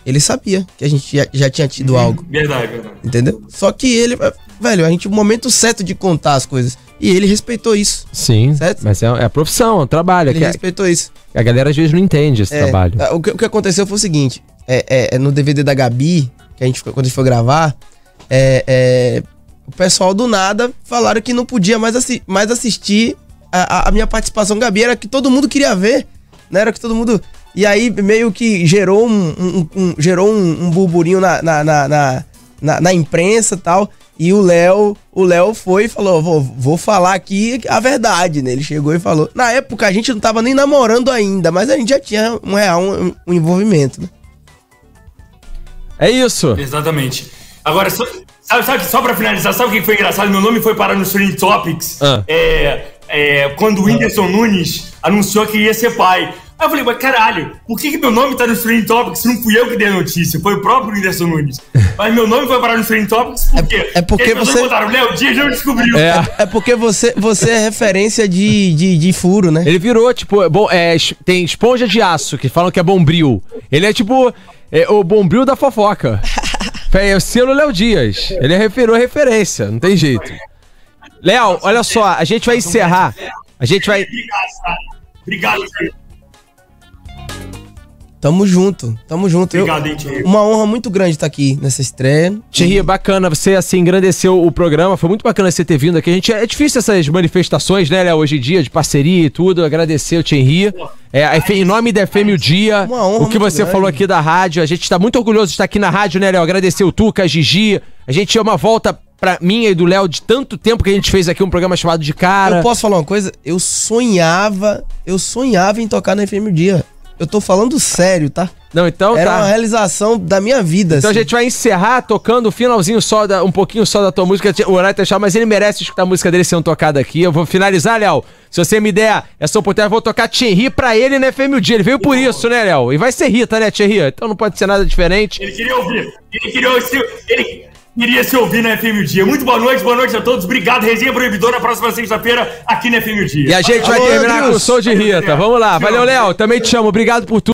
Ele sabia que a gente já, já tinha tido algo, Verdade, verdade. entendeu? Só que ele, velho, a gente, o momento certo de contar as coisas. E ele respeitou isso. Sim, Certo? mas é, é a profissão, é o trabalho. Ele que a, respeitou isso. a galera às vezes não entende esse É, trabalho. O que, o que aconteceu foi o seguinte: é, é, é no DVD da Gabi, que a gente, quando a gente foi gravar, é, é, o pessoal do nada falaram que não podia mais, assi- mais assistir a, a- a minha participação Gabi. Era que todo mundo queria ver, né? Era que todo mundo. E aí meio que gerou um, um- um- gerou um, um burburinho na, na, na, na, na- na imprensa e tal. E o Léo, o Léo foi e falou: vou, vou falar aqui a verdade, né? Ele chegou e falou. Na época a gente não tava nem namorando ainda, mas a gente já tinha um real um, um envolvimento, né? É isso. Exatamente. Agora, só, sabe, sabe, só pra finalizar, sabe o que foi engraçado? Meu nome foi parar no Stream Topics Ah. é, é, quando o Whindersson Nunes anunciou que ia ser pai. Aí eu falei, mas caralho, por que, que meu nome tá no Stream Topics se não fui eu que dei a notícia? Foi o próprio Whindersson Nunes. (laughs) Mas meu nome foi parar no Stream Topics por quê? é porque as pessoas você- botaram, Léo, Dias não descobriu. É. É porque você, você é referência de, de, de furo, né? Ele virou, tipo, bom, é, tem esponja de aço, que falam que é bombril. Ele é tipo é, o bombril da fofoca. (laughs) É o selo Léo Dias. Ele é virou referência, não tem jeito. Léo, olha só, a gente vai encerrar. A gente vai. Obrigado, Dias. Tamo junto, tamo junto. Obrigado, hein, Thierry. uma honra muito grande estar aqui nessa estreia. Thierry, bacana, você assim engrandeceu o programa, foi muito bacana você ter vindo aqui. A gente é difícil essas manifestações, né, Léo, hoje em dia, de parceria e tudo. Agradecer o Thierry. É, em nome da FM o Dia, Uma honra o que você grande. falou aqui da rádio, a gente tá muito orgulhoso de estar aqui na rádio, né, Léo? Agradecer o Tuca, a Gigi. A gente é uma volta pra mim e do Léo de tanto tempo que a gente fez aqui um programa chamado de cara. Eu posso falar uma coisa? Eu sonhava, eu sonhava em tocar na FM o Dia. Eu tô falando sério, tá? Não, então Era tá. uma realização da minha vida. Então a assim. gente vai encerrar tocando o finalzinho só, da, um pouquinho só da tua música. O horário tá chato, mas ele merece escutar a música dele sendo tocada aqui. Eu vou finalizar, Léo. Se você me der essa oportunidade, eu vou tocar Thierry pra ele na FM o dia. Ele veio por isso, né, Léo? E vai ser Rita, né, Thierry? Então não pode ser nada diferente. Ele queria ouvir. Ele queria, se, ele queria se ouvir na FM o Dia. Muito boa noite, boa noite a todos. Obrigado, Resenha Proibidora. Próxima sexta-feira, aqui na FM o Dia. E a gente vai Alô, terminar Andrius. com o som de Rita. Vamos lá. Valeu, Léo. Também te chamo. Obrigado por tudo.